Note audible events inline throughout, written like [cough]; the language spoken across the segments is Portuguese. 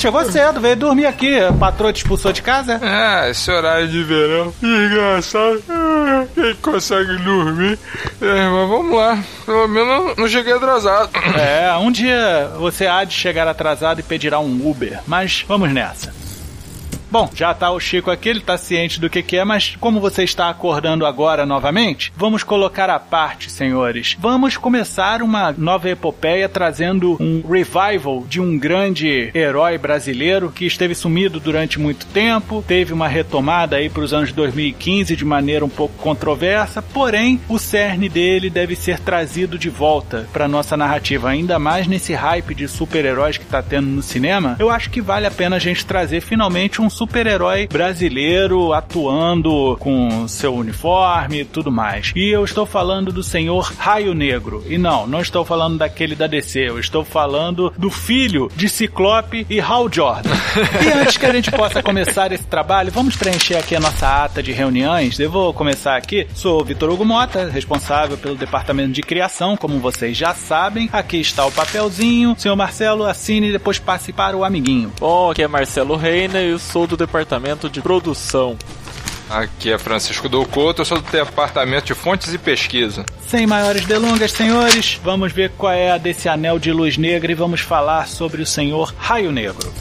É, chegou cedo, veio dormir aqui. A patroa te expulsou de casa? É, esse horário de verão. Engraçado. Quem consegue dormir? É, mas vamos lá. Pelo menos não cheguei atrasado. É, um dia você há de chegar atrasado e pedirá um Uber. Mas vamos nessa. Bom, já tá o Chico aqui, ele tá ciente do que que é, mas como você está acordando agora novamente, vamos colocar à parte, senhores. Vamos começar uma nova epopeia trazendo um revival de um grande herói brasileiro que esteve sumido durante muito tempo, teve uma retomada aí para os anos 2015 de maneira um pouco controversa, porém o cerne dele deve ser trazido de volta para nossa narrativa, ainda mais nesse hype de super-heróis que tá tendo no cinema. Eu acho que vale a pena a gente trazer finalmente um super-herói brasileiro atuando com seu uniforme e tudo mais. E eu estou falando do senhor Raio Negro. E não, não estou falando daquele da DC, eu estou falando do filho de Ciclope e Hal Jordan. e antes que a gente possa começar esse trabalho, vamos preencher aqui a nossa ata de reuniões. Eu vou começar aqui. Sou Vitor Hugo Mota, responsável pelo departamento de criação, como vocês já sabem. Aqui está o papelzinho. Senhor Marcelo, assine e depois passe para o amiguinho. Bom, aqui é Marcelo Reina e eu sou do departamento de produção. Aqui é Francisco Doucoto, eu sou do departamento de fontes e pesquisa. Sem maiores delongas, senhores, vamos ver qual é a desse anel de luz negra e vamos falar sobre o senhor Raio Negro.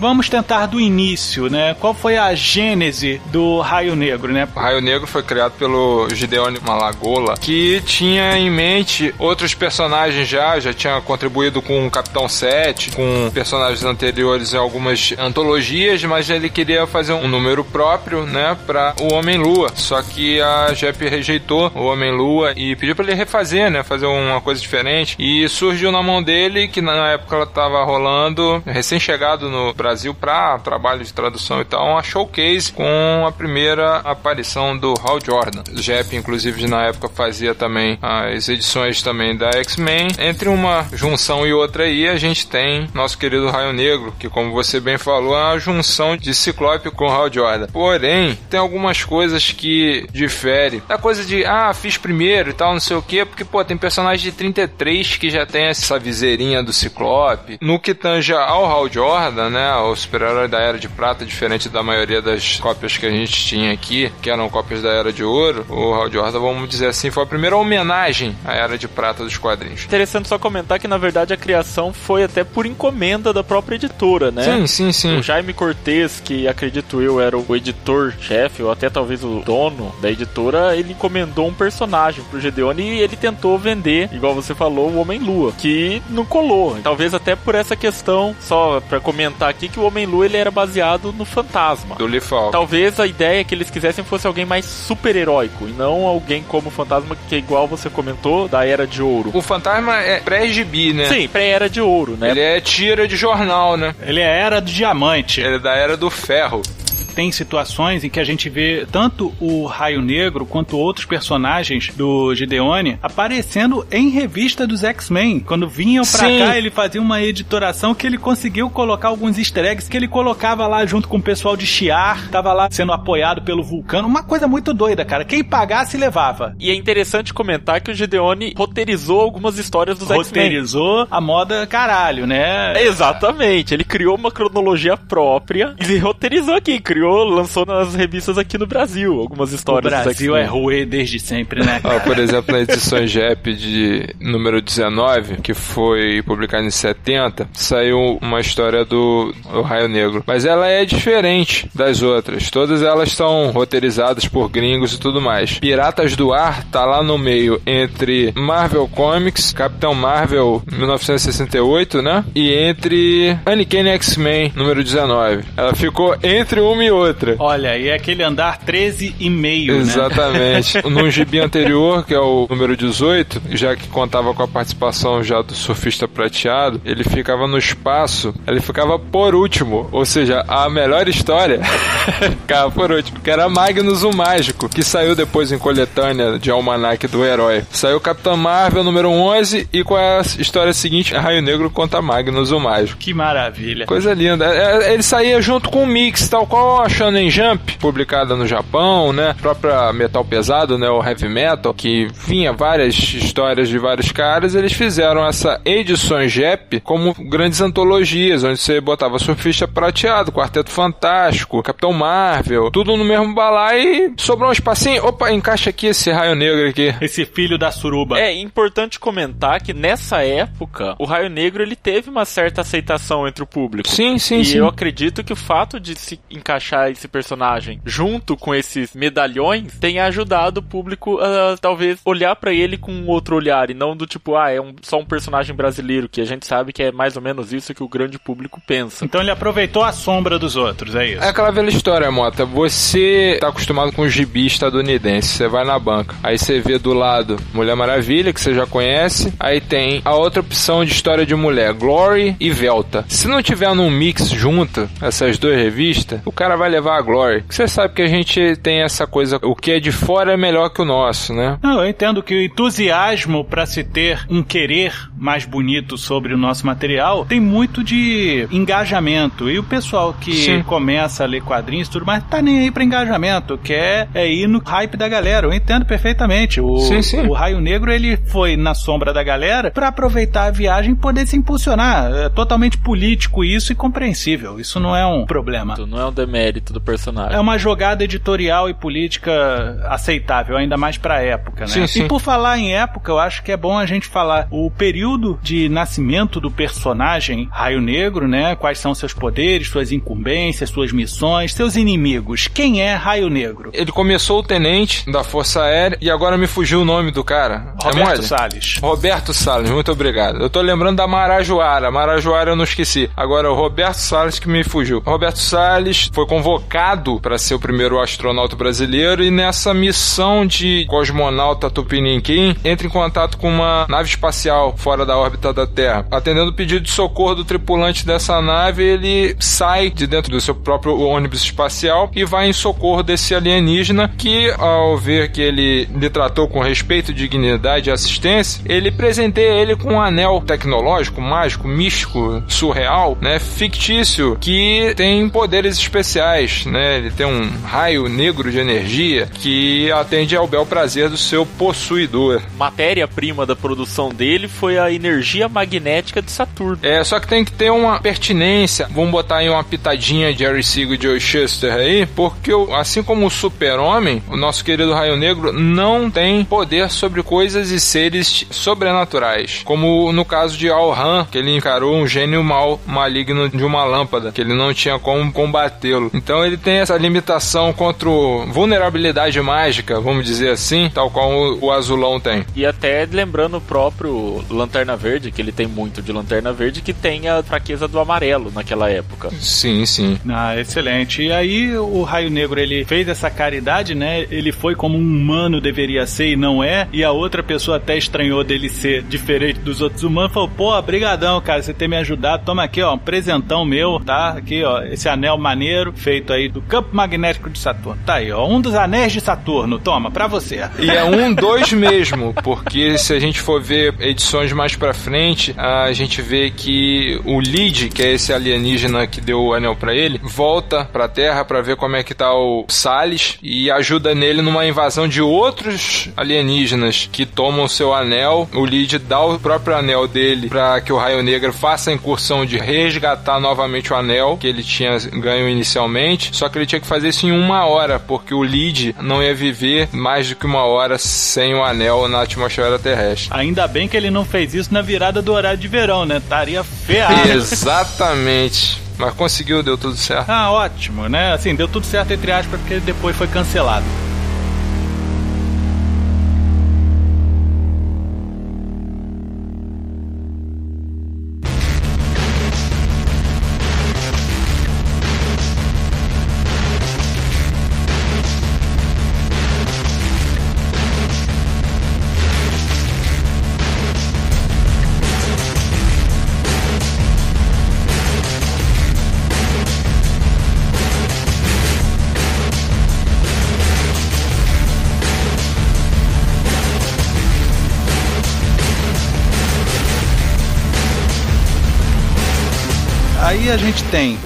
Vamos tentar do início, né? Qual foi a gênese do Raio Negro, né? O Raio Negro foi criado pelo Gideone Malagola, que tinha em mente outros personagens já, já tinha contribuído com o Capitão 7, com personagens anteriores em algumas antologias, mas ele queria fazer um número próprio, né, para o Homem-Lua. Só que a JEP rejeitou o Homem-Lua e pediu para ele refazer, né, fazer uma coisa diferente. E surgiu na mão dele, que na época ela tava rolando, recém-chegado no Brasil para trabalho de tradução e tal, uma showcase com a primeira aparição do Hal Jordan. Jep, inclusive, na época fazia também as edições também da X-Men. Entre uma junção e outra aí, a gente tem nosso querido Raio Negro, que como você bem falou, é uma junção de Ciclope com Hal Jordan. Porém, tem algumas coisas que diferem. Da coisa de, ah, fiz primeiro e tal, não sei o que, porque, pô, tem personagem de 33 que já tem essa viseirinha do Ciclope. No que tanja ao Hal Jordan, né, o super-herói da Era de Prata, diferente da maioria das cópias que a gente tinha aqui, que eram cópias da Era de Ouro, o Hal Jordan, vamos dizer assim, foi a primeira homenagem à Era de Prata dos quadrinhos. Interessante só comentar que, na verdade, a criação foi até por encomenda da própria editora, né? Sim, sim, sim. O Jaime Cortez, que acredito eu era o editor-chefe, ou até talvez o dono da editora, ele encomendou um personagem pro Gedeone e ele tentou vender, igual você falou, o Homem-Lua, que não colou. Talvez até por essa questão, só pra comentar aqui, que o Homem-Lua ele era baseado no fantasma. Do Lee Falk. Talvez a ideia que eles quisessem fosse alguém mais super-heróico e não alguém como o fantasma que é igual você comentou da Era de Ouro. O fantasma é pré-gibi, né? Sim, pré-Era de Ouro, né? Ele é tira de jornal, né? Ele é a era do diamante. Ele é da Era do Ferro. Tem situações em que a gente vê tanto o Raio Negro quanto outros personagens do Gideone aparecendo em revista dos X-Men. Quando vinham pra Sim. cá, ele fazia uma editoração que ele conseguiu colocar alguns easter eggs que ele colocava lá junto com o pessoal de Shiar, tava lá sendo apoiado pelo Vulcano. Uma coisa muito doida, cara. Quem pagasse levava. E é interessante comentar que o Gideone roteirizou algumas histórias dos X-Men. Roteirizou a moda caralho, né? Exatamente, ele criou uma cronologia própria e roteirizou aqui, criou, lançou nas revistas aqui no Brasil algumas O histórias dos Brasil é ruê desde sempre, né? Ó, por exemplo, na edição JEP de número 19, que foi publicada em 70, saiu uma história do, do Raio Negro. Mas ela é diferente das outras. Todas elas são roteirizadas por gringos e tudo mais. Piratas do Ar tá lá no meio entre Marvel Comics, Capitão Marvel 1968, né? E entre Uncanny X-Men número 19. Ela ficou entre uma e outra. Olha, e é aquele andar 13 e meio, né? Exatamente. [laughs] No gibi anterior, que é o número 18, já que contava com a participação já do surfista prateado, ele ficava no espaço, ele ficava por último, ou seja, a melhor história [laughs] ficava por último, que era Magnus o Mágico, que saiu depois em coletânea de Almanac do Herói. Saiu Capitão Marvel número 11 e com a história seguinte, Raio Negro contra Magnus o Mágico. Que maravilha. Coisa linda. É, é, Ele saía junto com o Mix, tal qual a Shonen Jump, publicada no Japão, né? A própria Metal Pesado, né? O Heavy Metal, que vinha várias histórias de vários caras. Eles fizeram essa edição JEP como grandes antologias, onde você botava Surfista Prateado, Quarteto Fantástico, Capitão Marvel, tudo no mesmo balai e sobrou um espacinho. Opa, encaixa aqui esse raio negro aqui. Esse filho da suruba. É importante comentar que nessa época o Raio Negro ele teve uma certa aceitação entre o público. Sim, sim, e sim. eu acredito que o fato de se encaixar esse personagem junto com esses medalhões tenha ajudado o público a talvez olhar pra ele com um outro olhar e não do tipo, ah, é um- só um personagem brasileiro, que a gente sabe que é mais ou menos isso que o grande público pensa. Então ele aproveitou a sombra dos outros, é isso. É aquela velha história, Mota. Você tá acostumado com o gibi estadunidense. Você vai na banca. Aí você vê do lado Mulher Maravilha, que você já conhece. Aí tem a outra opção de história de mulher, Glory e Velta. Se não tiver num mix junto, essas duas revistas, o cara vai levar a Glory. Você sabe que a gente tem essa coisa, o que é de fora é melhor que o nosso, né? Não, eu entendo que o entusiasmo para se ter um querer mais bonito sobre o nosso material tem muito de engajamento. E o pessoal que Sim. começa a ler quadrinhos e tudo mais tá nem aí pra engajamento, quer é ir no hype da galera. Eu entendo perfeitamente. O, Sim, sim. o Raio Negro ele foi na sombra da galera pra aproveitar a viagem e poder se impulsionar. É totalmente político isso e compreensível. Isso não é um problema. Não é um demérito do personagem. É uma jogada editorial e política aceitável, ainda mais pra época, né? Sim, sim. E por falar em época, eu acho que é bom a gente falar o período de nascimento do personagem Raio Negro, né? Quais são seus poderes, suas incumbências, suas missões, seus inimigos. Quem é Raio Negro? Ele começou o tenente da Força Aérea e agora me fugiu o nome do cara. é Roberto mole? Salles. Roberto Salles, muito obrigado. Eu tô lembrando da Marajoara. Marajoara eu não esqueci. Agora o Roberto Salles que me fugiu. Roberto Salles foi convocado para ser o primeiro astronauta brasileiro e nessa missão de cosmonauta Tupiniquim entra em contato com uma nave espacial fora da órbita da Terra. Atendendo o pedido de socorro do tripulante dessa nave, ele sai de dentro do seu próprio ônibus espacial e vai em socorro desse alienígena que, ao ver que ele lhe tratou com respeito, dignidade e assistência, ele presenteia ele com um anel tecnológico, mágico, místico, surreal, né, fictício, que tem poderes especiais, né? Ele tem um raio negro de energia que atende ao bel prazer do seu possuidor. Matéria-prima da produção dele foi a energia magnética de Saturno. É, só que tem que ter uma pertinência. Vamos botar aí uma pitadinha de Jerry Siegel e Joe Shuster aí, porque assim como o Super-Homem, o nosso querido Raio Negro não tem poder sobre coisas e seres sobrenaturais, como no caso de Al-Han, que ele encarou um gênio mal maligno de uma lâmpada, que ele não tinha como combatê-lo. Então ele tem essa limitação contra vulnerabilidade mágica, vamos dizer assim, tal qual o, o Azulão tem. E até lembrando o próprio Lanterna Verde, que ele tem muito de Lanterna Verde, que tem a fraqueza do amarelo naquela época. Sim, sim. Ah, excelente. E aí o Raio Negro ele fez essa caridade, né? Ele foi como um humano deveria ser e não é. E a outra pessoa até estranhou dele ser diferente dos outros humanos. Falou, pô, brigadão, cara, você ter me ajudado. Toma aqui, ó, um presentão meu, tá? Aqui, ó, esse anel maneiro. Feito aí do campo magnético de Saturno. Tá aí, ó, um dos anéis de Saturno. Toma, pra você. E é um, dois mesmo, porque se a gente for ver edições mais pra frente, a gente vê que o Lid, que é esse alienígena que deu o anel para ele, volta pra Terra para ver como é que tá o Salles e ajuda nele numa invasão de outros alienígenas que tomam seu anel. O Lid dá o próprio anel dele para que o Raio Negro faça a incursão de resgatar novamente o anel que ele tinha ganho inicialmente. Só que ele tinha que fazer isso em uma hora, porque o Lid não ia viver mais do que uma hora sem o anel na atmosfera terrestre. Ainda bem que ele não fez isso na virada do horário de verão, né? Estaria ferrado. Exatamente. Mas conseguiu, deu tudo certo. Ah, ótimo, né? Assim, deu tudo certo entre aspas, porque depois foi cancelado. Gente tem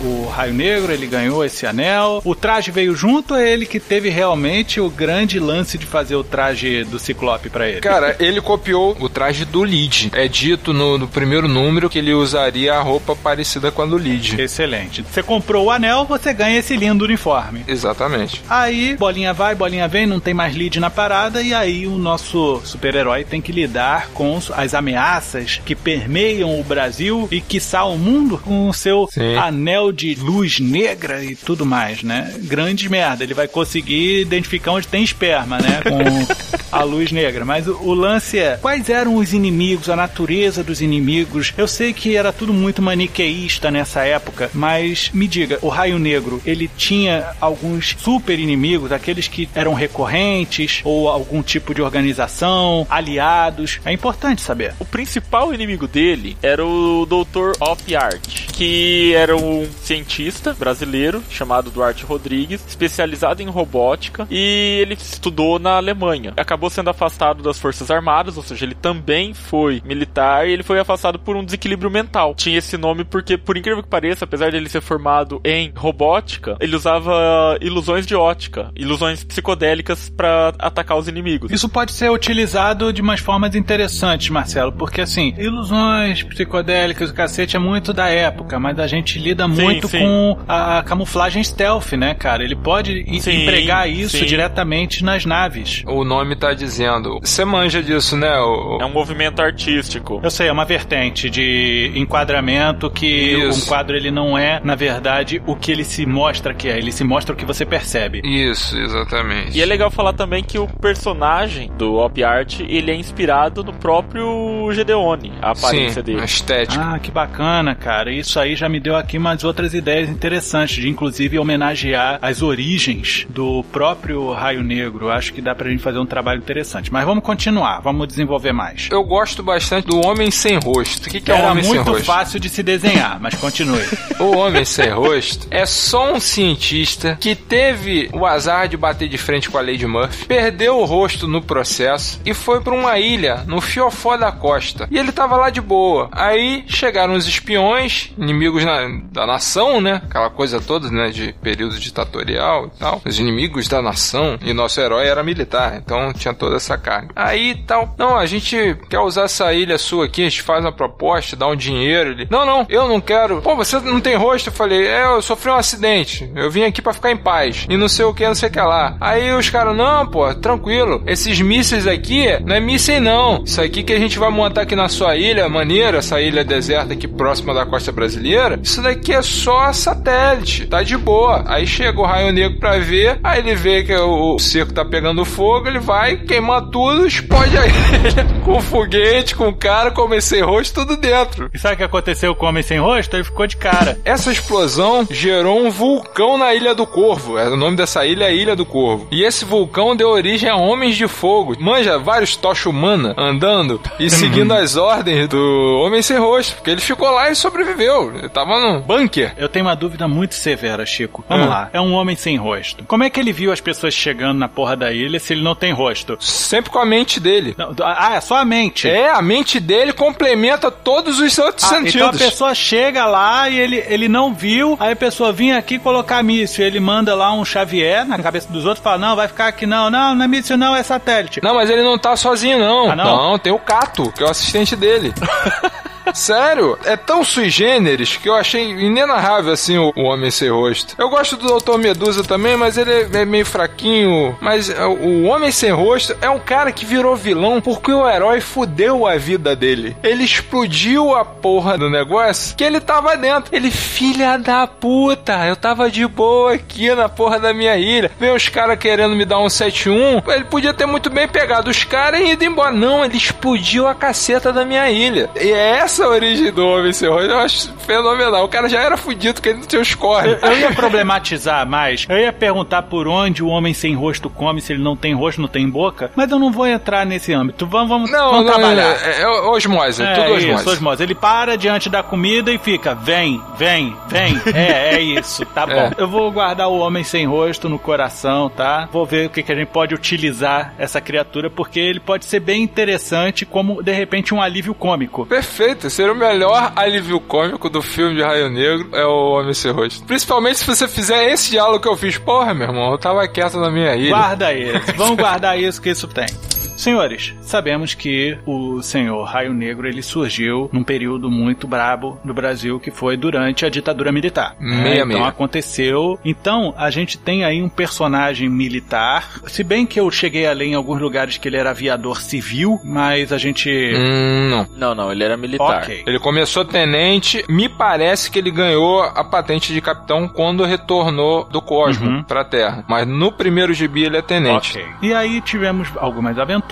Raio Negro, ele ganhou esse anel. O traje veio junto, é ele que teve realmente o grande lance de fazer o traje do Ciclope para ele. Cara, [laughs] ele copiou o traje do Lid. É dito no, no, primeiro número que ele usaria a roupa parecida com a do Lid. Excelente. Você comprou o anel, você ganha esse lindo uniforme. Exatamente. Aí, bolinha vai, bolinha vem, não tem mais Lid na parada, e aí o nosso super-herói tem que lidar com as ameaças que permeiam o Brasil e, quiçá, o mundo com o seu Sim. anel de luz negra e tudo mais, né? Grande merda. Ele vai conseguir identificar onde tem esperma, né? Com a luz negra. Mas o, o, lance é: quais eram os inimigos, a natureza dos inimigos? Eu sei que era tudo muito maniqueísta nessa época, mas me diga, o Raio Negro, ele tinha alguns super inimigos, aqueles que eram recorrentes ou algum tipo de organização, aliados? É importante saber. O principal inimigo dele era o Dr. Opiart, que era um cientista brasileiro chamado Duarte Rodrigues, especializado em robótica, e ele estudou na Alemanha. Acabou sendo afastado das Forças Armadas, ou seja, ele também foi militar e ele foi afastado por um desequilíbrio mental. Tinha esse nome porque, por incrível que pareça, apesar de ele ser formado em robótica, ele usava ilusões de ótica, ilusões psicodélicas para atacar os inimigos. Isso pode ser utilizado de umas formas interessantes, Marcelo, porque assim, ilusões psicodélicas, o cacete é muito da época, mas a gente lida sim, muito sim. com a camuflagem stealth, né, cara? Ele pode sim, empregar isso diretamente nas naves. O nome tá dizendo. Você manja disso, né? O... É um movimento artístico. Eu sei, é uma vertente de enquadramento que isso. um quadro ele não é, na verdade, o que ele se mostra que é. Ele se mostra o que você percebe. Isso, exatamente. E é legal falar também que o personagem do Op Art, ele é inspirado no próprio Gedeone, a aparência Sim, dele. A estética. Ah, que bacana, cara. Isso aí já me deu aqui umas outras ideias interessantes, de inclusive homenagear as origens do próprio Raio Negro. Acho que dá pra gente fazer um trabalho interessante. Mas vamos continuar, vamos desenvolver mais. Eu gosto bastante do Homem Sem Rosto. O que, que é o Homem Sem Rosto? Era muito fácil de se desenhar, mas continue. [laughs] o Homem Sem Rosto é só um cientista que teve o azar de bater de frente com a Lady Murphy, perdeu o rosto no processo e foi para uma ilha no fiofó da costa. E ele tava lá de boa. Aí chegaram os espiões, inimigos na da nação, né? Aquela coisa toda, né? De período ditatorial e tal. Os inimigos da nação. E nosso herói era militar, então tinha toda essa carga. Aí tal, não, a gente quer usar essa ilha sua aqui, a gente faz uma proposta, dá um dinheiro. Ele, não, não, eu não quero. Pô, você não tem rosto? Eu falei, é, eu sofri um acidente. Eu vim aqui para ficar em paz. E não sei o que, não sei o que lá. Aí os caras, não, pô, tranquilo. Esses mísseis aqui não é mísseis, não. Isso aqui que a gente vai montar aqui na sua ilha, maneira, essa ilha deserta aqui próxima da costa brasileira. Isso daqui é só satélite, tá de boa. Aí chega o raio negro pra ver, aí ele vê que o, cerco tá pegando fogo, ele vai tem que queimar tudo, explode a [laughs] ilha com foguete, com cara, com homem sem rosto, tudo dentro. E sabe o que aconteceu com o homem sem rosto? Ele ficou de cara. Essa explosão gerou um vulcão na Ilha do Corvo. É, o nome dessa ilha é Ilha do Corvo. E esse vulcão deu origem a homens de fogo. Manja, vários tocha humana andando e [laughs] seguindo as ordens do homem sem rosto. Porque ele ficou lá e sobreviveu. Ele tava num bunker. Eu tenho uma dúvida muito severa, Chico. Vamos Hum. lá. É um homem sem rosto. Como é que ele viu as pessoas chegando na porra da ilha se ele não tem rosto? Sempre com a mente dele. Não, ah, é só a mente. É, a mente dele complementa todos os outros Ah, então a sentidos. pessoa chega lá e ele, ele não viu, aí a pessoa vinha aqui colocar míssil, ele manda lá um Xavier na cabeça dos outros e fala, não, vai ficar aqui não, não, não é míssil não, é satélite. Não, mas ele não tá sozinho, não. Ah, não? tem o Cato, que é o assistente dele. [laughs] Sério, é tão sui generis que eu achei inenarrável assim o, o Homem Sem Rosto. Eu gosto do Doutor Medusa também, mas ele é, é meio fraquinho. Mas é, o Homem Sem Rosto é um cara que virou vilão porque o herói fudeu a vida dele. Ele explodiu a porra do negócio que ele tava dentro. Ele, filha da puta, eu tava de boa aqui na porra da minha ilha. Vem os caras querendo me dar um 7-1. Ele podia ter muito bem pegado os caras e ido embora. Não, ele explodiu a caceta da minha ilha. E é essa a origem do Homem Sem Rosto. Eu acho fenomenal. O cara já era fudido porque ele não tinha os Eu, corres. eu ia problematizar mais, eu ia perguntar por onde o homem sem rosto come, se ele não tem rosto, não tem boca, mas eu não vou entrar nesse âmbito. Vamos, vamos, Não, vamos não, trabalhar. é, é osmose, é, tudo isso, osmose. osmose. Ele para diante da comida e fica, vem, vem, vem. É, é isso, tá [laughs] bom. É. Eu vou guardar o homem sem rosto no coração, tá? Vou ver o que, que a gente pode utilizar essa criatura, porque ele pode ser bem interessante como, de repente, um alívio cômico. Perfeito, seria o melhor alívio cômico do filme de Raio Negro é o Homem Sem Rosto. Principalmente se você fizer esse diálogo que eu fiz. Porra, meu irmão, eu tava quieto na minha ilha. Guarda isso. Vamos guardar isso que isso tem. Senhores, sabemos que o senhor Raio Negro ele surgiu num período muito brabo no Brasil que foi durante a ditadura militar. Meia, então meia. aconteceu. Então a gente tem aí um personagem militar. Se bem que eu cheguei a ler em alguns lugares que ele era aviador civil, mas a gente. Hum, não. Não, não, ele era militar. Ok. Ele começou tenente, me parece que ele ganhou a patente de capitão quando retornou do Cosmo Uhum. pra Terra. Mas no primeiro gibi ele é tenente. Ok. E aí tivemos algumas aventuras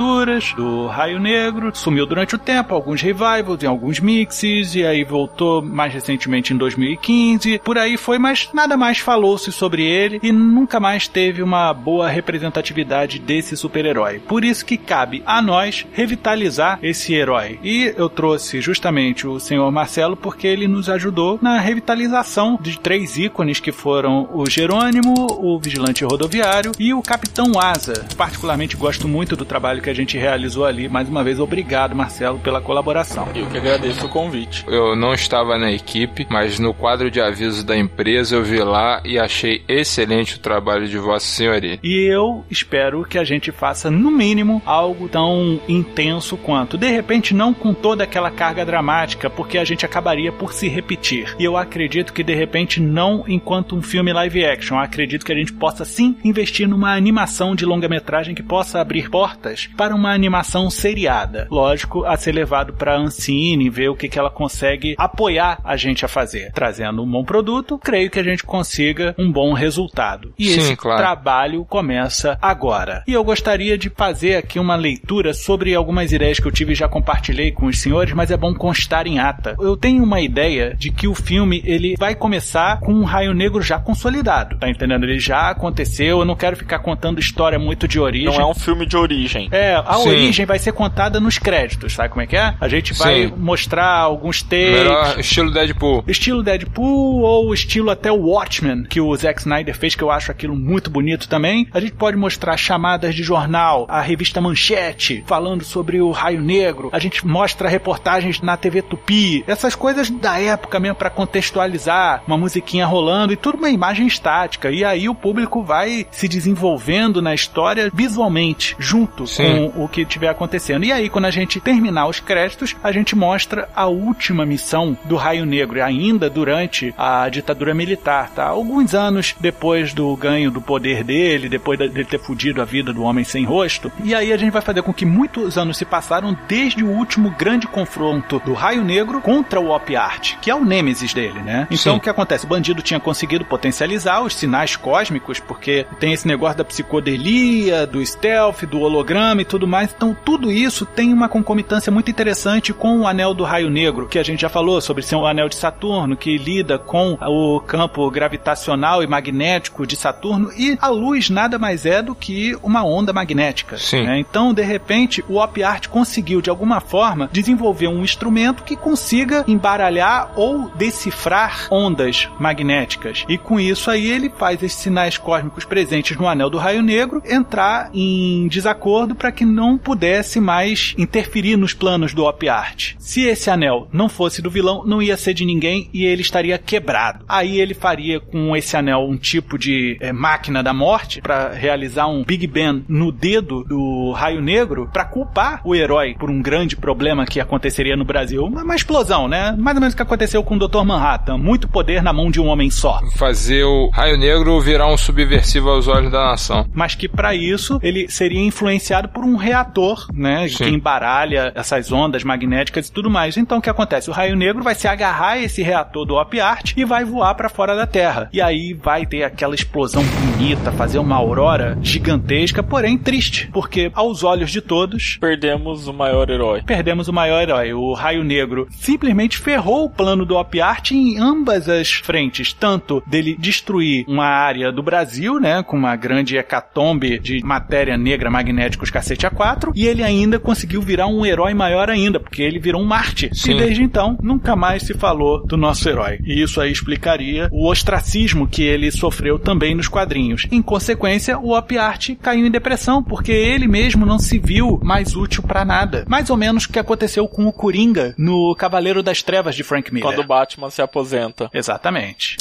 do Raio Negro, sumiu durante o tempo, alguns revivals em alguns mixes, e aí voltou mais recentemente em 2015. Por aí foi, mas nada mais falou-se sobre ele e nunca mais teve uma boa representatividade desse super-herói. Por isso que cabe a nós revitalizar esse herói. E eu trouxe justamente o senhor Marcelo porque ele nos ajudou na revitalização de três ícones que foram o Jerônimo, o Vigilante Rodoviário e o Capitão Asa. Particularmente gosto muito do trabalho que a gente realizou ali. Mais uma vez, obrigado, Marcelo, pela colaboração. Eu que agradeço o convite. Eu não estava na equipe, mas no quadro de aviso da empresa eu vi lá e achei excelente o trabalho de Vossa Senhoria. E eu espero que a gente faça, no mínimo, algo tão intenso quanto. De repente, não com toda aquela carga dramática, porque a gente acabaria por se repetir. E eu acredito que, de repente, não enquanto um filme live action. Eu acredito que a gente possa sim investir numa animação de longa-metragem que possa abrir portas para uma animação seriada. Lógico, a ser levado para a Ancine, ver o que, que ela consegue apoiar a gente a fazer. Trazendo um bom produto, creio que a gente consiga um bom resultado. E Sim, esse claro. trabalho começa agora. E eu gostaria de fazer aqui uma leitura sobre algumas ideias que eu tive e já compartilhei com os senhores, mas é bom constar em ata. Eu tenho uma ideia de que o filme ele vai começar com um Raio Negro já consolidado, tá entendendo? Ele já aconteceu, eu não quero ficar contando história muito de origem. Não é um filme de origem. É, a Sim. origem vai ser contada nos créditos, sabe como é que é? A gente vai Sim. mostrar alguns takes, Melhor estilo Deadpool. Estilo Deadpool ou estilo até o Watchmen, que o Zack Snyder fez, que eu acho aquilo muito bonito também. A gente pode mostrar chamadas de jornal, a revista Manchete, falando sobre o Raio Negro. A gente mostra reportagens na TV Tupi. Essas coisas da época mesmo pra contextualizar, uma musiquinha rolando e tudo uma imagem estática. E aí o público vai se desenvolvendo na história visualmente, junto Sim. com o que estiver acontecendo. E aí, quando a gente terminar os créditos, a gente mostra a última missão do Raio Negro, ainda durante a ditadura militar, tá? Alguns anos depois do ganho do poder dele, depois de ter fudido a vida do homem sem rosto. E aí a gente vai fazer com que muitos anos se passaram desde o último grande confronto do Raio Negro contra o Op Art, que é o nêmesis dele, né? Então Sim. o que acontece? O bandido tinha conseguido potencializar os sinais cósmicos, porque tem esse negócio da psicodelia, do stealth, do holograma e tudo mais. Então tudo isso tem uma concomitância muito interessante com o anel do raio negro, que a gente já falou sobre ser um anel de Saturno, que lida com o campo gravitacional e magnético de Saturno, e a luz nada mais é do que uma onda magnética. Sim. né? Então, de repente, o Op Art conseguiu, de alguma forma, desenvolver um instrumento que consiga embaralhar ou decifrar ondas magnéticas. E com isso aí ele faz esses sinais cósmicos presentes no anel do raio negro entrar em desacordo para que não pudesse mais interferir nos planos do Op Art. Se esse anel não fosse do vilão, não ia ser de ninguém e ele estaria quebrado. Aí ele faria com esse anel um tipo de eh, máquina da morte para realizar um Big Bang no dedo do raio negro para culpar o herói por um grande problema que aconteceria no Brasil. Uma, uma explosão, né? Mais ou menos o que aconteceu com o Dr. Manhattan. Muito poder na mão de um homem só. Fazer o Raio Negro virar um subversivo aos olhos da nação. mas que para isso ele seria influenciado por um reator, né, Sim. que embaralha essas ondas magnéticas e tudo mais. Então o que acontece? O raio negro vai se agarrar a esse reator do Op Art e vai voar para fora da Terra. E aí vai ter aquela explosão bonita, fazer uma aurora gigantesca, porém triste, porque aos olhos de todos Perdemos o maior herói. perdemos o maior herói. O Raio Negro simplesmente ferrou o plano do Op Art em ambas as frentes, tanto dele destruir uma área do Brasil, né, com uma grande hecatombe de matéria negra magnéticos cacete A4, e ele ainda conseguiu virar um herói maior ainda, porque ele virou um Marte. Sim. E desde então, nunca mais se falou do nosso herói. E isso aí explicaria o ostracismo que ele sofreu também nos quadrinhos. Em consequência, o Op Art caiu em depressão, porque ele mesmo não se viu mais útil pra nada. Mais ou menos o que aconteceu com o Coringa no Cavaleiro das Trevas de Frank Miller. Quando o Batman se aposenta. Exatamente.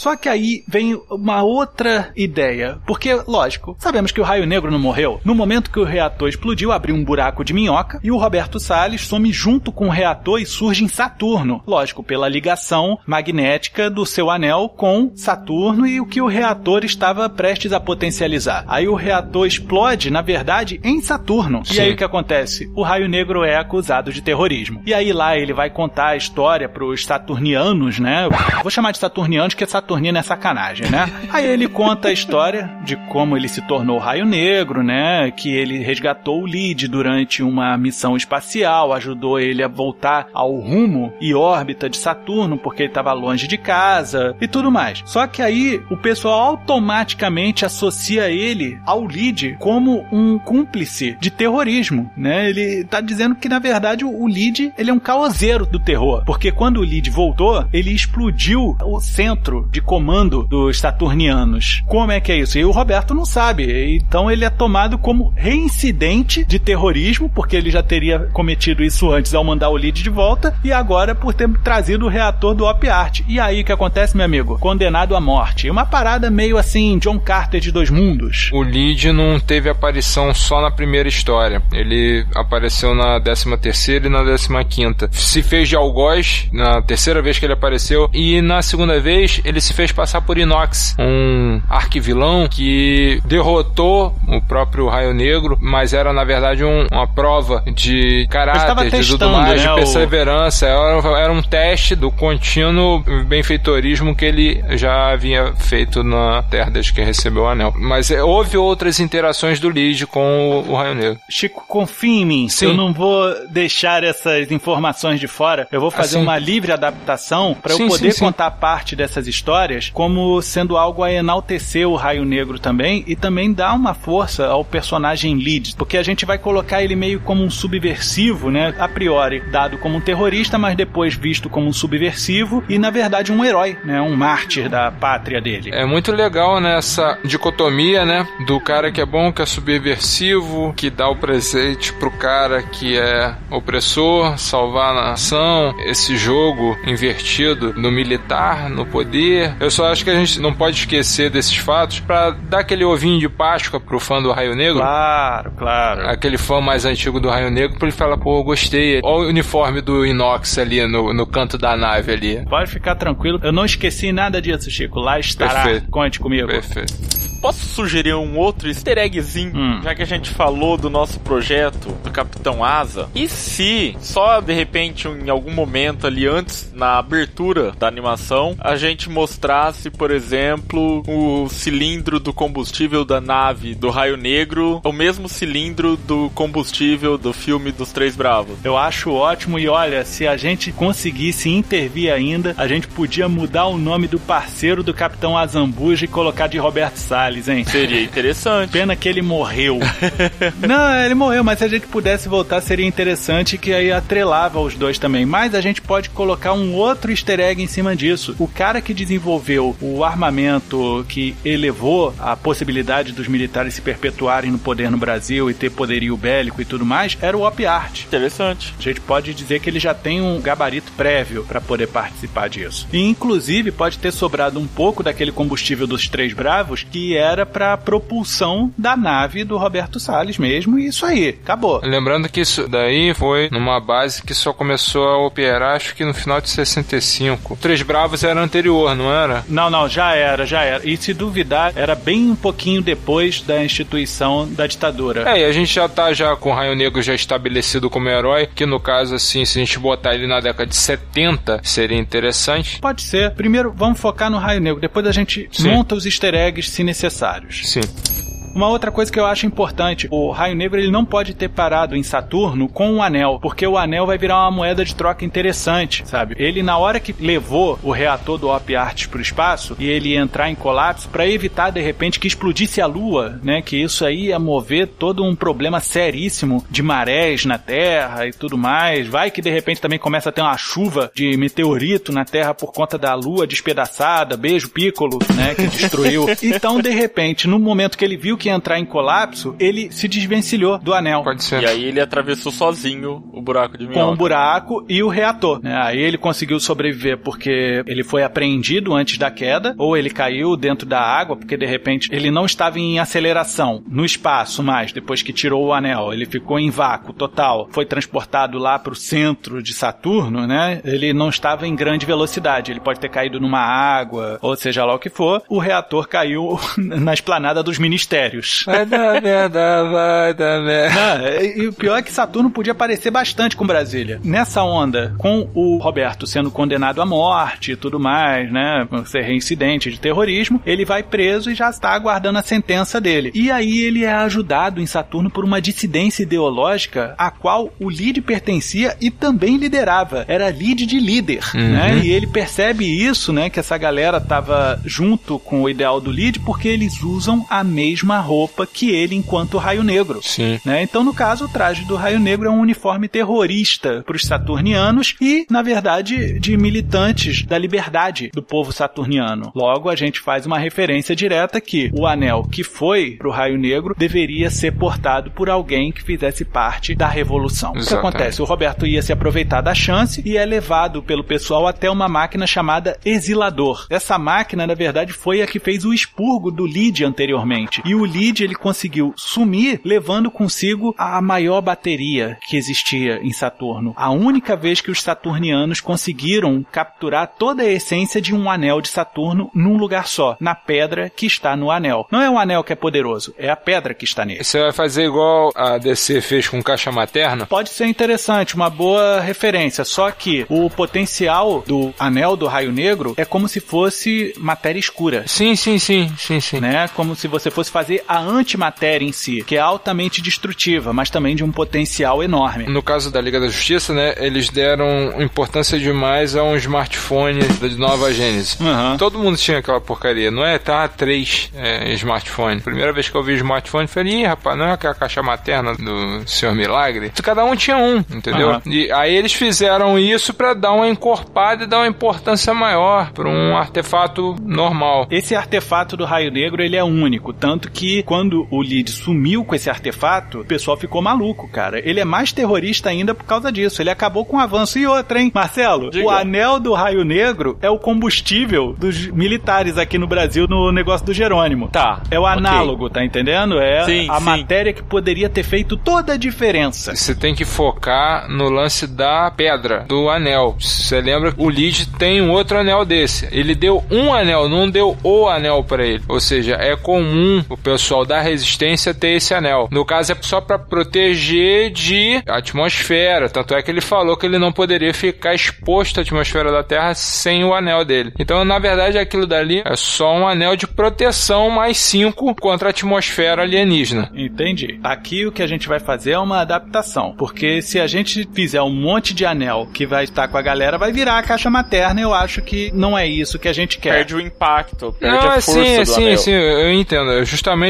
Só que aí vem uma outra ideia. Porque, lógico, sabemos que o Raio Negro não morreu. No momento que o reator explodiu, abriu um buraco de minhoca e o Roberto Salles some junto com o reator e surge em Saturno. Lógico, pela ligação magnética do seu anel com Saturno e o que o reator estava prestes a potencializar. Aí o reator explode, na verdade, em Saturno. E Sim. aí o que acontece? O Raio Negro é acusado de terrorismo. E aí lá ele vai contar a história pros saturnianos, né? Vou chamar de saturnianos porque saturnino é sacanagem, né? Aí ele conta a história de como ele se tornou Raio Negro, né? Que ele resgatou o Lid durante uma missão espacial, ajudou ele a voltar ao rumo e órbita de Saturno porque ele estava longe de casa e tudo mais. Só que aí o pessoal automaticamente associa ele ao Lid como um cúmplice de terrorismo, né? Ele tá dizendo que na verdade o Lid ele é um caoseiro do terror, porque quando o Lid voltou, ele explodiu o centro de comando dos saturnianos. Como é que é isso? E o Roberto não sabe. Então ele é tomado como reincidente de terrorismo, porque ele já teria cometido isso antes ao mandar o Lid de volta, e agora por ter trazido o reator do Op Art. E aí o que acontece, meu amigo? Condenado à morte. Uma parada meio assim, John Carter de dois mundos. O Lid não teve aparição só na primeira história. Ele apareceu na 13 terceira e na 15 quinta. Se fez de algoz na terceira vez que ele apareceu e na segunda vez ele se fez passar por Inox, um arquivilão que derrotou o próprio Raio Negro, mas era na verdade um- uma prova de caráter, de tudo mais, né, de perseverança. Era, era um teste do contínuo benfeitorismo que ele já havia feito na Terra desde que recebeu o anel. Mas é, houve outras interações do Lid com o, o Raio Negro. Chico, confia em mim. Sim. Eu não vou deixar essas informações de fora. Eu vou fazer Assim. uma livre adaptação para eu poder sim, sim. contar parte dessas histórias como sendo algo a enaltecer o Raio Negro também e também dar uma força ao personagem Lead, porque a gente vai colocar ele meio como um subversivo, né? A priori dado como um terrorista, mas depois visto como um subversivo e na verdade um herói, né? Um mártir da pátria dele. É muito legal nessa dicotomia, né? Do cara que é bom, que é subversivo, que dá o presente pro cara que é opressor, salvar a nação. Esse jogo invertido no militar, no poder ler. Eu só acho que a gente não pode esquecer desses fatos para dar aquele ovinho de Páscoa pro fã do Raio Negro. Claro, claro. Aquele fã mais antigo do Raio Negro, pra ele falar, pô, eu gostei. Olha o uniforme do Inox ali no, no canto da nave ali. Pode ficar tranquilo. Eu não esqueci nada disso, Chico. Lá estará. Perfeito. Conte comigo. Perfeito. Posso sugerir um outro easter eggzinho, Hum. já que a gente falou do nosso projeto do Capitão Asa? E se, só de repente, em algum momento ali antes, na abertura da animação, a gente mostrasse, por exemplo, o cilindro do combustível da nave do Raio Negro, o mesmo cilindro do combustível do filme dos Três Bravos? Eu acho ótimo e olha, se a gente conseguisse intervir ainda, a gente podia mudar o nome do parceiro do Capitão Azambuja e colocar de Roberto Salles, hein? Seria interessante. Pena que ele morreu. [laughs] Não, ele morreu, mas se a gente pudesse voltar seria interessante que aí atrelava os dois também. Mas a gente pode colocar um outro easter egg em cima disso. O cara que desenvolveu o armamento que elevou a possibilidade dos militares se perpetuarem no poder no Brasil e ter poderio bélico e tudo mais era o Op Art. Interessante. A gente pode dizer que ele já tem um gabarito prévio para poder participar disso. E inclusive pode ter sobrado um pouco daquele combustível dos Três Bravos que era para propulsão da nave do Roberto Salles mesmo, e isso aí, acabou. Lembrando que isso daí foi numa base que só começou a operar, acho que no final de 65. Três Bravos era anterior, não era? Não, não, já era, já era. E se duvidar, era bem um pouquinho depois da instituição da ditadura. É, e a gente já tá já com o Raio Negro já estabelecido como herói, que no caso, assim, se a gente botar ele na década de 70, seria interessante. Pode ser. Primeiro, vamos focar no Raio Negro. Depois a gente Sim. monta os easter eggs se necessários. Sim. Uma outra coisa que eu acho importante, o Raio Negro ele não pode ter parado em Saturno com o anel, porque o anel vai virar uma moeda de troca interessante, sabe? Ele na hora que levou o reator do Op Arts para o espaço e ele entrar em colapso para evitar de repente que explodisse a Lua, né? Que isso aí ia mover todo um problema seríssimo de marés na Terra e tudo mais. Vai que de repente também começa a ter uma chuva de meteorito na Terra por conta da Lua despedaçada, beijo Piccolo, né? Que destruiu. [laughs] Então de repente, no momento que ele viu que ia entrar em colapso, ele se desvencilhou do anel. Pode ser. E aí ele atravessou sozinho o buraco de Com minhoca. o buraco e o reator. né? Aí ele conseguiu sobreviver porque ele foi apreendido antes da queda, ou ele caiu dentro da água, porque de repente ele não estava em aceleração no espaço mais, depois que tirou o anel. Ele ficou em vácuo total. Foi transportado lá para o centro de Saturno, né? Ele não estava em grande velocidade. Ele pode ter caído numa água, ou seja lá o que for. O reator caiu [laughs] na esplanada dos ministérios. Vai [laughs] dar merda, vai dar merda. Ah, e o pior é que Saturno podia parecer bastante com Brasília. Nessa onda, com o Roberto sendo condenado à morte e tudo mais, né? Por ser reincidente de terrorismo, ele vai preso e já está aguardando a sentença dele. E aí ele é ajudado em Saturno por uma dissidência ideológica a qual o Lid pertencia e também liderava. Era Lid de líder, né? E ele percebe isso, né? Que essa galera tava junto com o ideal do Lid porque eles usam a mesma roupa que ele enquanto Raio Negro. Sim. Né? Então, no caso, o traje do Raio Negro é um uniforme terrorista para os saturnianos e, na verdade, de militantes da liberdade do povo saturniano. Logo, a gente faz uma referência direta que o anel que foi para o Raio Negro deveria ser portado por alguém que fizesse parte da revolução. O que acontece? O Roberto ia se aproveitar da chance e é levado pelo pessoal até uma máquina chamada Exilador. Essa máquina, na verdade, foi a que fez o expurgo do Lid anteriormente. E o Lid ele conseguiu sumir, levando consigo a maior bateria que existia em Saturno. A única vez que os saturnianos conseguiram capturar toda a essência de um anel de Saturno num lugar só, na pedra que está no anel. Não é o anel que é poderoso, é a pedra que está nele. Você vai fazer igual a DC fez com caixa materna? Pode ser interessante, uma boa referência. Só que o potencial do anel do raio negro é como se fosse matéria escura. Sim, sim, sim, sim, sim. Né? Como se você fosse fazer a antimatéria em si, que é altamente destrutiva, mas também de um potencial enorme. No caso da Liga da Justiça, né, eles deram importância demais a um smartphone da nova Gênesis. Aham. Todo mundo tinha aquela porcaria, não é? Tá três é, smartphone. Primeira vez que eu vi smartphone, falei, ih, rapaz, não é aquela caixa materna do Senhor Milagre? Cada um tinha um, entendeu? Aham. E aí eles fizeram isso pra dar uma encorpada e dar uma importância maior pra um artefato normal. Esse artefato do raio negro ele é único, tanto que que quando o Lid sumiu com esse artefato, o pessoal ficou maluco, cara. Ele é mais terrorista ainda por causa disso. Ele acabou com o avanço. E outra, hein? Marcelo, Diga. o anel do raio negro é o combustível dos militares aqui no Brasil no negócio do Jerônimo. Tá. É o análogo, okay. tá entendendo? É sim, a sim. matéria que poderia ter feito toda a diferença. Você tem que focar no lance da pedra, do anel. Você lembra, o Lid tem um outro anel desse. Ele deu um anel, não deu o anel para ele. Ou seja, é comum o pessoal da resistência ter esse anel. No caso, é só para proteger de atmosfera. Tanto é que ele falou que ele não poderia ficar exposto à atmosfera da Terra sem o anel dele. Então, na verdade, aquilo dali é só um anel de proteção mais 5 contra a atmosfera alienígena. Entendi. Aqui o que a gente vai fazer é uma adaptação. Porque se a gente fizer um monte de anel que vai estar com a galera, vai virar a caixa materna. Eu acho que não é isso que a gente quer. Perde o impacto, perde não, a força sim, do sim, anel. Sim, eu entendo. É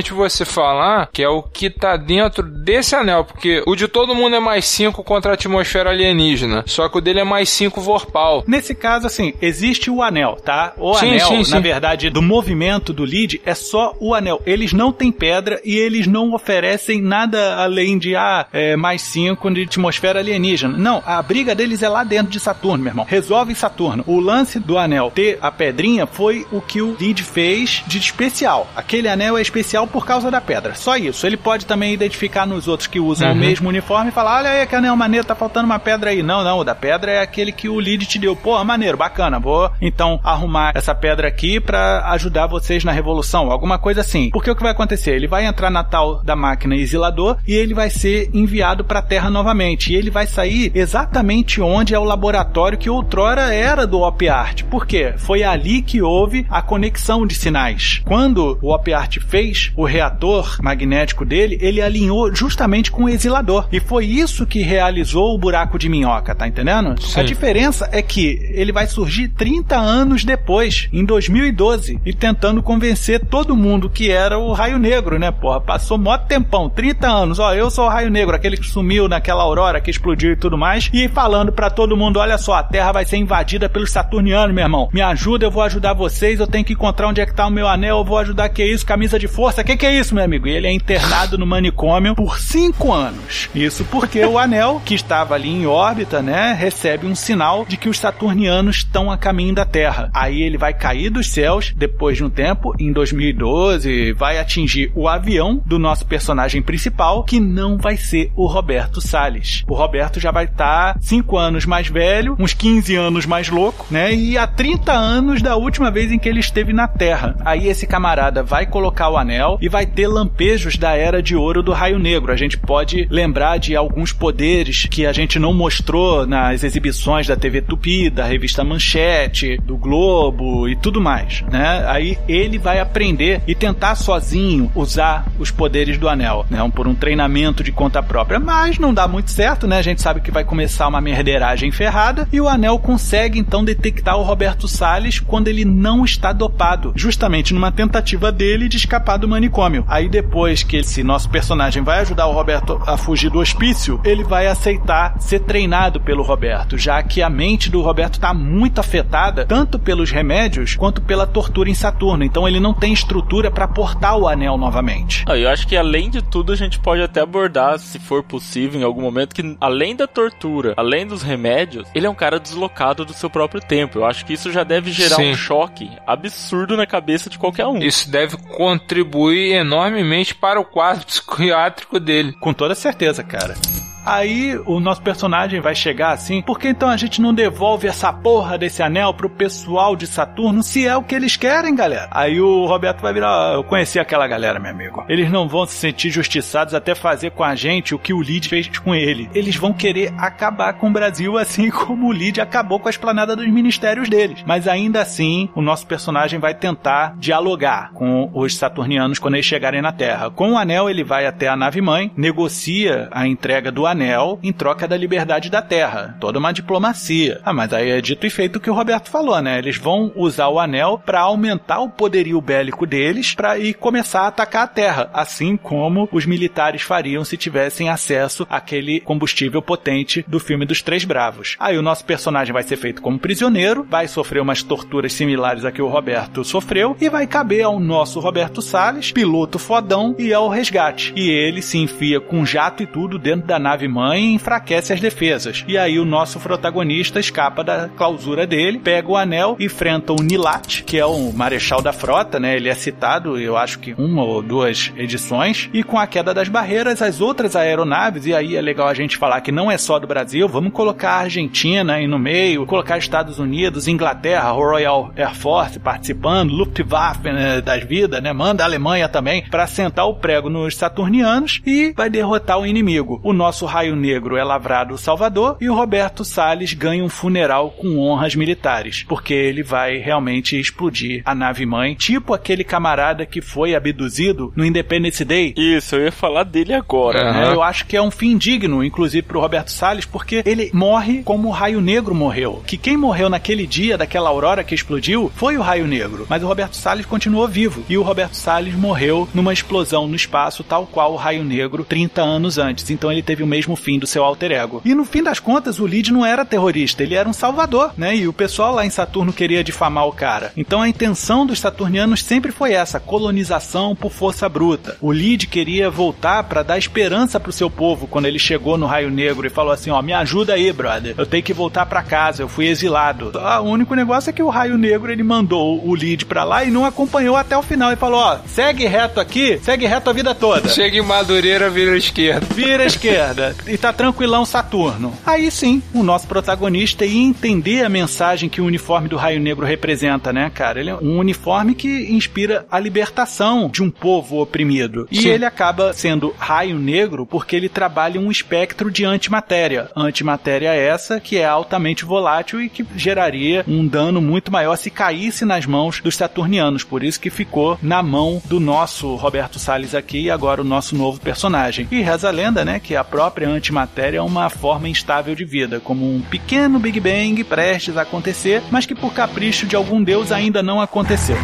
você falar que é o que tá dentro desse anel, porque o de todo mundo é mais 5 contra a atmosfera alienígena, só que o dele é mais 5 vorpal. Nesse caso, assim, existe o anel, tá? O sim, anel, sim, sim. na verdade, do movimento do lead é só o anel. Eles não têm pedra e eles não oferecem nada além de, ah, é, mais 5 de atmosfera alienígena. Não, a briga deles é lá dentro de Saturno, meu irmão. Resolve Saturno. O lance do anel ter a pedrinha foi o que o lead fez de especial. Aquele anel é especial por causa da pedra. Só isso. Ele pode também identificar nos outros que usam uhum. o mesmo uniforme e falar: olha aí, que anel maneiro, tá faltando uma pedra aí. Não, não, o da pedra é aquele que o lead te deu. Pô, maneiro, bacana. Vou então arrumar essa pedra aqui para ajudar vocês na revolução. Alguma coisa assim. Porque o que vai acontecer? Ele vai entrar na tal da máquina exilador e ele vai ser enviado para a Terra novamente. E ele vai sair exatamente onde é o laboratório que outrora era do OpArt. Por quê? Foi ali que houve a conexão de sinais. Quando o OpArt fez o reator magnético dele, ele alinhou justamente com o exilador. E foi isso que realizou o buraco de minhoca, tá entendendo? Sim. A diferença é que ele vai surgir 30 anos depois, em 2012, e tentando convencer todo mundo que era o Raio Negro, né, porra? Passou mó tempão, 30 anos. Ó, eu sou o Raio Negro, aquele que sumiu naquela aurora que explodiu e tudo mais, e falando para todo mundo, olha só, a Terra vai ser invadida pelos Saturnianos, meu irmão. Me ajuda, eu vou ajudar vocês, eu tenho que encontrar onde é que tá o meu anel, eu vou ajudar, que é isso? Camisa de força, que que é isso, meu amigo? E ele é internado no manicômio por cinco anos. Isso porque o anel, que estava ali em órbita, né, recebe um sinal de que os saturnianos estão a caminho da Terra. Aí ele vai cair dos céus, depois de um tempo, em 2012, vai atingir o avião do nosso personagem principal, que não vai ser o Roberto Salles. O Roberto já vai estar tá cinco anos mais velho, uns 15 anos mais louco, né, e há 30 anos da última vez em que ele esteve na Terra. Aí esse camarada vai colocar o anel e vai ter lampejos da era de ouro do Raio Negro. A gente pode lembrar de alguns poderes que a gente não mostrou nas exibições da TV Tupi, da revista Manchete, do Globo e tudo mais, né? Aí ele vai aprender e tentar sozinho usar os poderes do anel, né? Por um treinamento de conta própria, mas não dá muito certo, né? A gente sabe que vai começar uma merdeiragem ferrada e o anel consegue então detectar o Roberto Salles quando ele não está dopado, justamente numa tentativa dele de escapar do manicômio. Aí depois que esse nosso personagem vai ajudar o Roberto a fugir do hospício, ele vai aceitar ser treinado pelo Roberto, já que a mente do Roberto está muito afetada tanto pelos remédios quanto pela tortura em Saturno. Então ele não tem estrutura para portar o anel novamente. Ah, eu acho que além de tudo a gente pode até abordar, se for possível, em algum momento, que além da tortura, além dos remédios, ele é um cara deslocado do seu próprio tempo. Eu acho que isso já deve gerar Sim. um choque absurdo na cabeça de qualquer um. Isso deve contribuir enormemente para o quadro [laughs] psiquiátrico dele. Com toda certeza, cara. Aí o nosso personagem vai chegar assim, por que então a gente não devolve essa porra desse anel pro pessoal de Saturno, se é o que eles querem, galera? Aí o Roberto vai virar, eu conheci aquela galera, meu amigo. Eles não vão se sentir justiçados até fazer com a gente o que o Lid fez com ele. Eles vão querer acabar com o Brasil [laughs] assim como o Lid acabou com a esplanada dos ministérios deles. Mas ainda assim, o nosso personagem vai tentar dialogar com os saturnianos quando eles chegarem na Terra. Com o anel, ele vai até a nave mãe, negocia a entrega do anel em troca da liberdade da Terra. Toda uma diplomacia. Ah, mas aí é dito e feito o que o Roberto falou, né? Eles vão usar o anel para aumentar o poderio bélico deles para ir começar a atacar a Terra, assim como os militares fariam se tivessem acesso àquele combustível potente do filme dos Três Bravos. Aí o nosso personagem vai ser feito como prisioneiro, vai sofrer umas torturas similares a que o Roberto sofreu e vai caber ao nosso Roberto Salles, piloto fodão, e ao resgate. E ele se enfia com jato e tudo dentro da nave mãe e enfraquece as defesas. E aí o nosso protagonista escapa da clausura dele, pega o anel, enfrenta o Nilat, que é o marechal da frota, né? Ele é citado, eu acho que uma ou duas edições, e com a queda das barreiras, as outras aeronaves, e aí é legal a gente falar que não é só do Brasil, vamos colocar a Argentina aí no meio, colocar Estados Unidos, Inglaterra, Royal Air Force participando, Luftwaffe né, das vidas, né? Manda a Alemanha também para sentar o prego nos saturnianos e vai derrotar o inimigo. O nosso raio negro é lavrado Salvador e o Roberto Salles ganha um funeral com honras militares, porque ele vai realmente explodir a nave mãe, tipo aquele camarada que foi abduzido no Independence Day. Isso, eu ia falar dele agora. Uhum. É, eu acho que é um fim digno, inclusive, pro Roberto Salles, porque ele morre como o Raio Negro morreu. Que quem morreu naquele dia daquela aurora que explodiu foi o Raio Negro, mas o Roberto Salles continuou vivo. E o Roberto Salles morreu numa explosão no espaço, tal qual o Raio Negro 30 anos antes. Então ele teve o mesmo fim do seu alter ego. E no fim das contas, o Lid não era terrorista, ele era um salvador, né? E o pessoal lá em Saturno queria difamar o cara. Então a intenção dos saturnianos sempre foi essa: colonização por força bruta. O Lid queria voltar para dar esperança pro seu povo quando ele chegou no Raio Negro e falou assim: ó, me ajuda aí, brother. Eu tenho que voltar para casa, eu fui exilado. Ah, o único negócio é que o Raio Negro ele mandou o Lid para lá e não acompanhou até o final. e falou: ó, segue reto aqui, segue reto a vida toda. Chega em Madureira, vira à esquerda. Vira à esquerda. E tá tranquilão Saturno. Aí sim, o nosso protagonista ia entender a mensagem que o uniforme do Raio Negro representa, né, cara? Ele é um uniforme que inspira a libertação de um povo oprimido. E sim. ele acaba sendo Raio Negro porque ele trabalha um espectro de antimatéria. Antimatéria essa que é altamente volátil e que geraria um dano muito maior se caísse nas mãos dos saturnianos. Por isso que ficou na mão do nosso Roberto Salles aqui e agora o nosso novo personagem. E reza a lenda, né, que a própria antimatéria é uma forma instável de vida, como um pequeno Big Bang prestes a acontecer, mas que por capricho de algum deus ainda não aconteceu.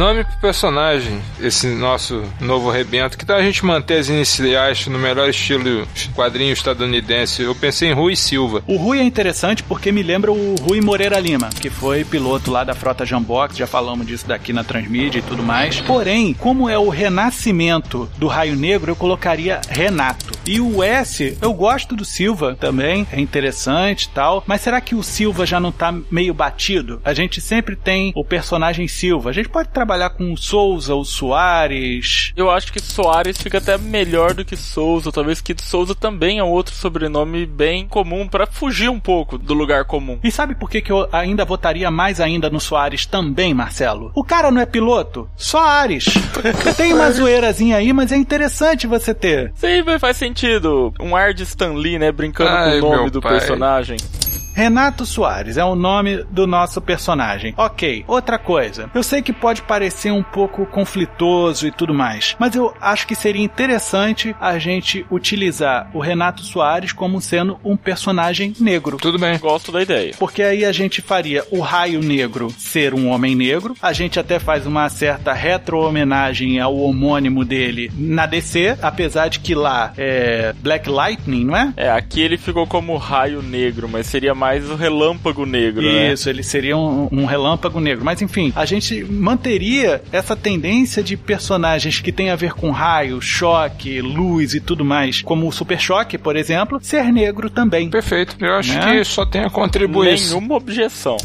Nome pro personagem, esse nosso novo rebento, que tal a gente manter as iniciais no melhor estilo quadrinho estadunidense? Eu pensei em Rui Silva. O Rui é interessante porque me lembra o Rui Moreira Lima, que foi piloto lá da frota Jambox, já falamos disso daqui na Transmídia e tudo mais. Porém, como é o renascimento do Raio Negro, eu colocaria Renato. E o S, eu gosto do Silva também, é interessante e tal, mas será que o Silva já não tá meio batido? A gente sempre tem o personagem Silva. A gente pode trabalhar trabalhar com Souza ou Soares? Eu acho que Soares fica até melhor do que Souza. Talvez que Souza também é outro sobrenome bem comum para fugir um pouco do lugar comum. E sabe por que, que eu ainda votaria mais ainda no Soares também, Marcelo? O cara não é piloto? Soares. Tem uma [laughs] zoeirazinha aí, mas é interessante você ter. Sim, faz sentido. Um ar de Stan Lee, né? Brincando Ai, com o nome do pai. personagem. Renato Soares é o nome do nosso personagem. Ok, outra coisa. Eu sei que pode parecer um pouco conflitoso e tudo mais, mas eu acho que seria interessante a gente utilizar o Renato Soares como sendo um personagem negro. Tudo bem, gosto da ideia. Porque aí a gente faria o Raio Negro ser um homem negro, a gente até faz uma certa retro-homenagem ao homônimo dele na DC, apesar de que lá é Black Lightning, não é? É, aqui ele ficou como Raio Negro, mas seria mais o relâmpago negro, né? Isso, ele seria um, um relâmpago negro. Mas enfim, a gente manteria essa tendência de personagens que tem a ver com raio, choque, luz e tudo mais, como o Super Choque, por exemplo, ser negro também. Perfeito. Eu acho Né? que só tem a contribuir. Nenhuma objeção.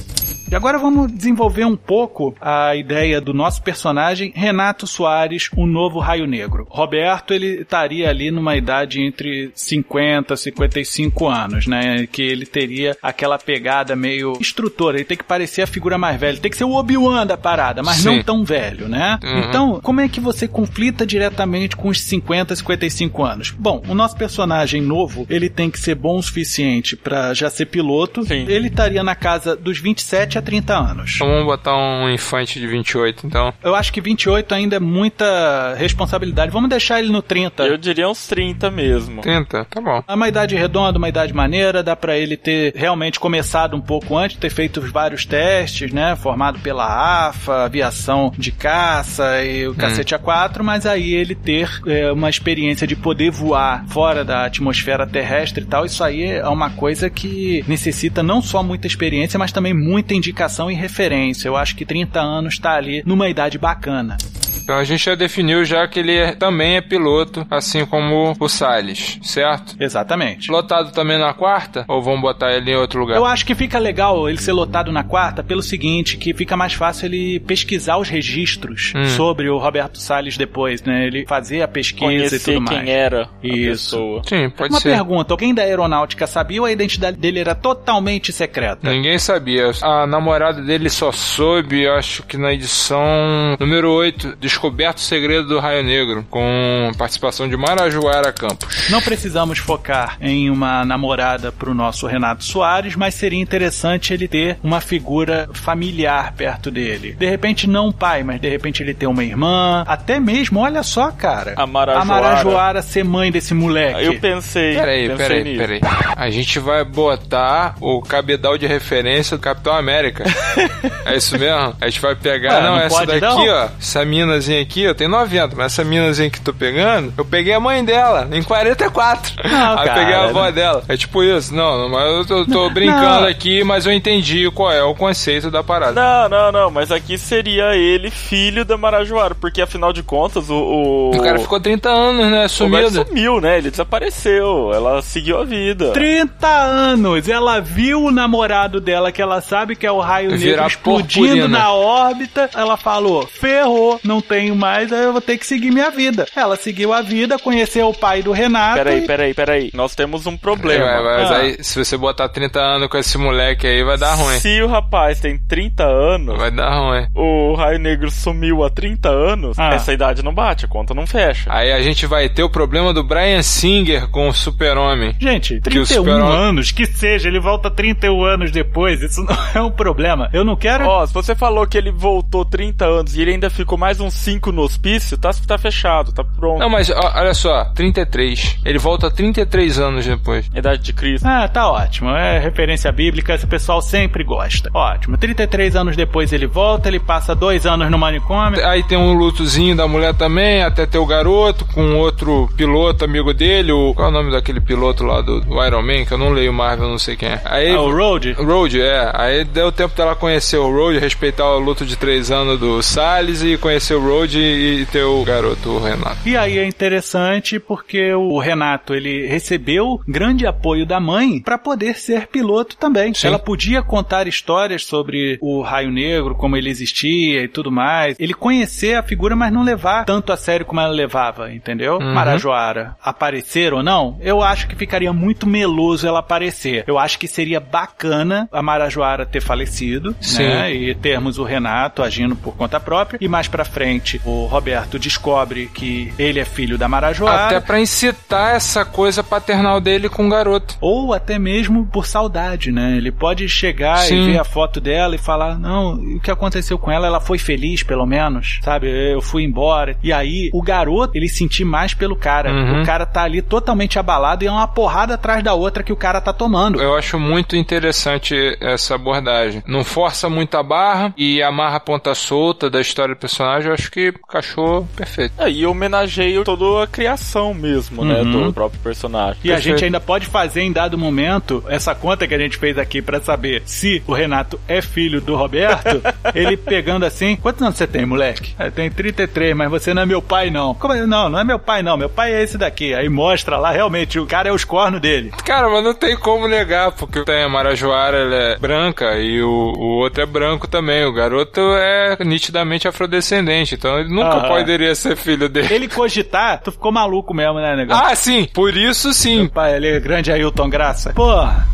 E agora vamos desenvolver um pouco a ideia do nosso personagem, Renato Soares, o novo Raio Negro. Roberto, ele estaria ali numa idade entre 50 e 55 anos, né? Que ele teria aquela pegada meio instrutora, ele tem que parecer a figura mais velha, tem que ser o Obi-Wan da parada, mas Sim. não tão velho, né? Uhum. Então, como é que você conflita diretamente com os 50, 55 anos? Bom, o nosso personagem novo, ele tem que ser bom o suficiente pra já ser piloto. Sim. Ele estaria na casa dos 27 a 30 anos. Então vamos botar um infante de 28, então. Eu acho que 28 ainda é muita responsabilidade. Vamos deixar ele no 30. Eu diria uns 30 mesmo. 30, tá bom. É uma idade redonda, uma idade maneira, dá pra ele ter realmente começado um pouco antes, ter feito vários testes, né? Formado pela AFA, aviação de caça e o cacete A4, mas aí ele ter é, uma experiência de poder voar fora da atmosfera terrestre e tal, isso aí é uma coisa que necessita não só muita experiência, mas também muita indicação e referência. Eu acho que 30 anos tá ali numa idade bacana. Então a gente já definiu já que ele é- também é piloto, assim como o Salles, certo? Exatamente. Lotado também na quarta? Ou vamos botar ele em outro lugar? Eu acho que fica legal ele ser lotado na quarta pelo seguinte, que fica mais fácil ele pesquisar os registros Hum. sobre o Roberto Salles depois, né? Ele fazer a pesquisa e Conhecer tudo mais. quem era a Isso. pessoa. Sim, pode Uma ser. pergunta, alguém da aeronáutica sabia ou a identidade dele era totalmente secreta? Ninguém sabia. A namorada dele só soube, acho que na edição número 8, Descoberto o Segredo do Raio Negro, com participação de Marajoara Campos. Não precisamos focar em uma namorada pro nosso Renato Soares, mas seria interessante ele ter uma figura familiar perto dele. De repente não um pai, mas de repente ele ter uma irmã, até mesmo, olha só, cara. A Marajoara. A Marajoara ser mãe desse moleque. Eu pensei. Peraí, pensei peraí, nisso. peraí. A gente vai botar o cabedal de referência do Capitão América. [laughs] é isso mesmo? A gente vai pegar. Ah, não, não essa pode daqui, não? ó. Essa minazinha aqui, eu tenho 90, mas essa minazinha que tô pegando, eu peguei a mãe dela, em 44. Não, [laughs] Aí eu cara, peguei a avó não. dela. É tipo isso. Não, não, mas eu tô, tô brincando aqui, mas eu entendi qual é o conceito da parada. Não, não, não, mas aqui seria ele filho da Marajoara, porque afinal de contas o. O, O cara ficou 30 anos, né? o Sumido. sumiu, né? Ele desapareceu. Ela seguiu a vida. 30 anos! Ela viu o namorado dela, que ela sabe que é o raio negro explodindo purpurina. na órbita. Ela falou: ferrou, não tenho mais, aí eu vou ter que seguir minha vida. Ela seguiu a vida, conheceu o pai do Renato. Peraí, e- peraí, peraí. Nós temos um problema. É, mas Ah. aí, se você botar 30 anos com esse moleque aí, vai dar ruim. Se o rapaz tem 30 anos, Vai dar ruim. o Raio Negro sumiu há 30 anos, Ah. essa idade não bate, a conta não fecha. Aí a gente vai ter o problema do Brian Singer com o Super-Homem. Gente, Que o 31 super-homem- anos, que seja, ele volta 31 anos depois, isso não [laughs] é um problema. Eu não quero. Ó, se você falou que ele voltou 30 anos e ele ainda ficou mais uns 5 no hospício, tá, tá fechado, tá pronto. Não, mas ó, olha só, 33. Ele volta 33 anos depois. Idade de Cristo. Ah, tá ótimo. É referência bíblica, esse pessoal sempre gosta. Ótimo. 33 anos depois ele volta, ele passa dois anos no manicômio. Aí tem um lutozinho da mulher também, até ter o garoto com outro piloto amigo dele. O, qual é o nome daquele piloto lá do, do Iron Man? Que eu não leio Marvel, não sei quem é. Aí, Ah, o Road? Road, é. Aí deu tempo dela conhecer o Road, respeitar o luto de três anos do Salles e conhecer o Road e, e ter o garoto, o Renato. E aí é interessante porque o Renato ele recebeu grande apoio da mãe para poder ser piloto também. Sim. Ela podia contar histórias sobre o Raio Negro, como ele existia e tudo mais. Ele conhecer a figura, mas não levar tanto a sério como ela levava, entendeu? Uhum. Marajoara aparecer ou não, eu acho que ficaria muito meloso ela aparecer. Eu acho que seria bacana a Marajoara ter falecido, Sim. né? E termos o Renato agindo por conta própria. E mais pra frente, o Roberto descobre que ele é filho da Marajoara. Até pra incitar essa coisa paternal dele com o garoto. Ou até mesmo por saudade, né? Ele pode chegar Sim. e ver a foto dela e falar: Não, o que aconteceu com ela? Ela foi feliz, pelo menos, sabe? Eu fui embora. E aí, o garoto, ele sentir mais pelo cara. Uhum. O cara tá ali totalmente abalado e é uma porrada atrás da outra que o cara tá tomando. Eu acho muito interessante essa abordagem. Não força muito a barra e amarra a ponta solta da história do personagem. Eu acho acho que encaixou perfeito. É, e homenageio toda a criação mesmo, né, Uhum. do próprio personagem. E a Perfeito. gente ainda pode fazer em dado momento essa conta que a gente fez aqui pra saber se o Renato é filho do Roberto. [laughs] ele pegando assim: Quantos anos você tem, moleque? "Ah, Eu tenho 33, mas você não é meu pai, não. Como é? Não, não é meu pai, não. Meu pai é esse daqui. Aí mostra lá, realmente, o cara é os cornos dele. Cara, mas não tem como negar, porque tem a Marajoara, ela é branca e o, o outro é branco também. O garoto é nitidamente afrodescendente, então ele nunca poderia ser filho dele. Ele cogitar, tu ficou maluco mesmo, né, negão? Ah, sim, por isso sim. Meu pai, ele é grande Ailton Graça. Porra.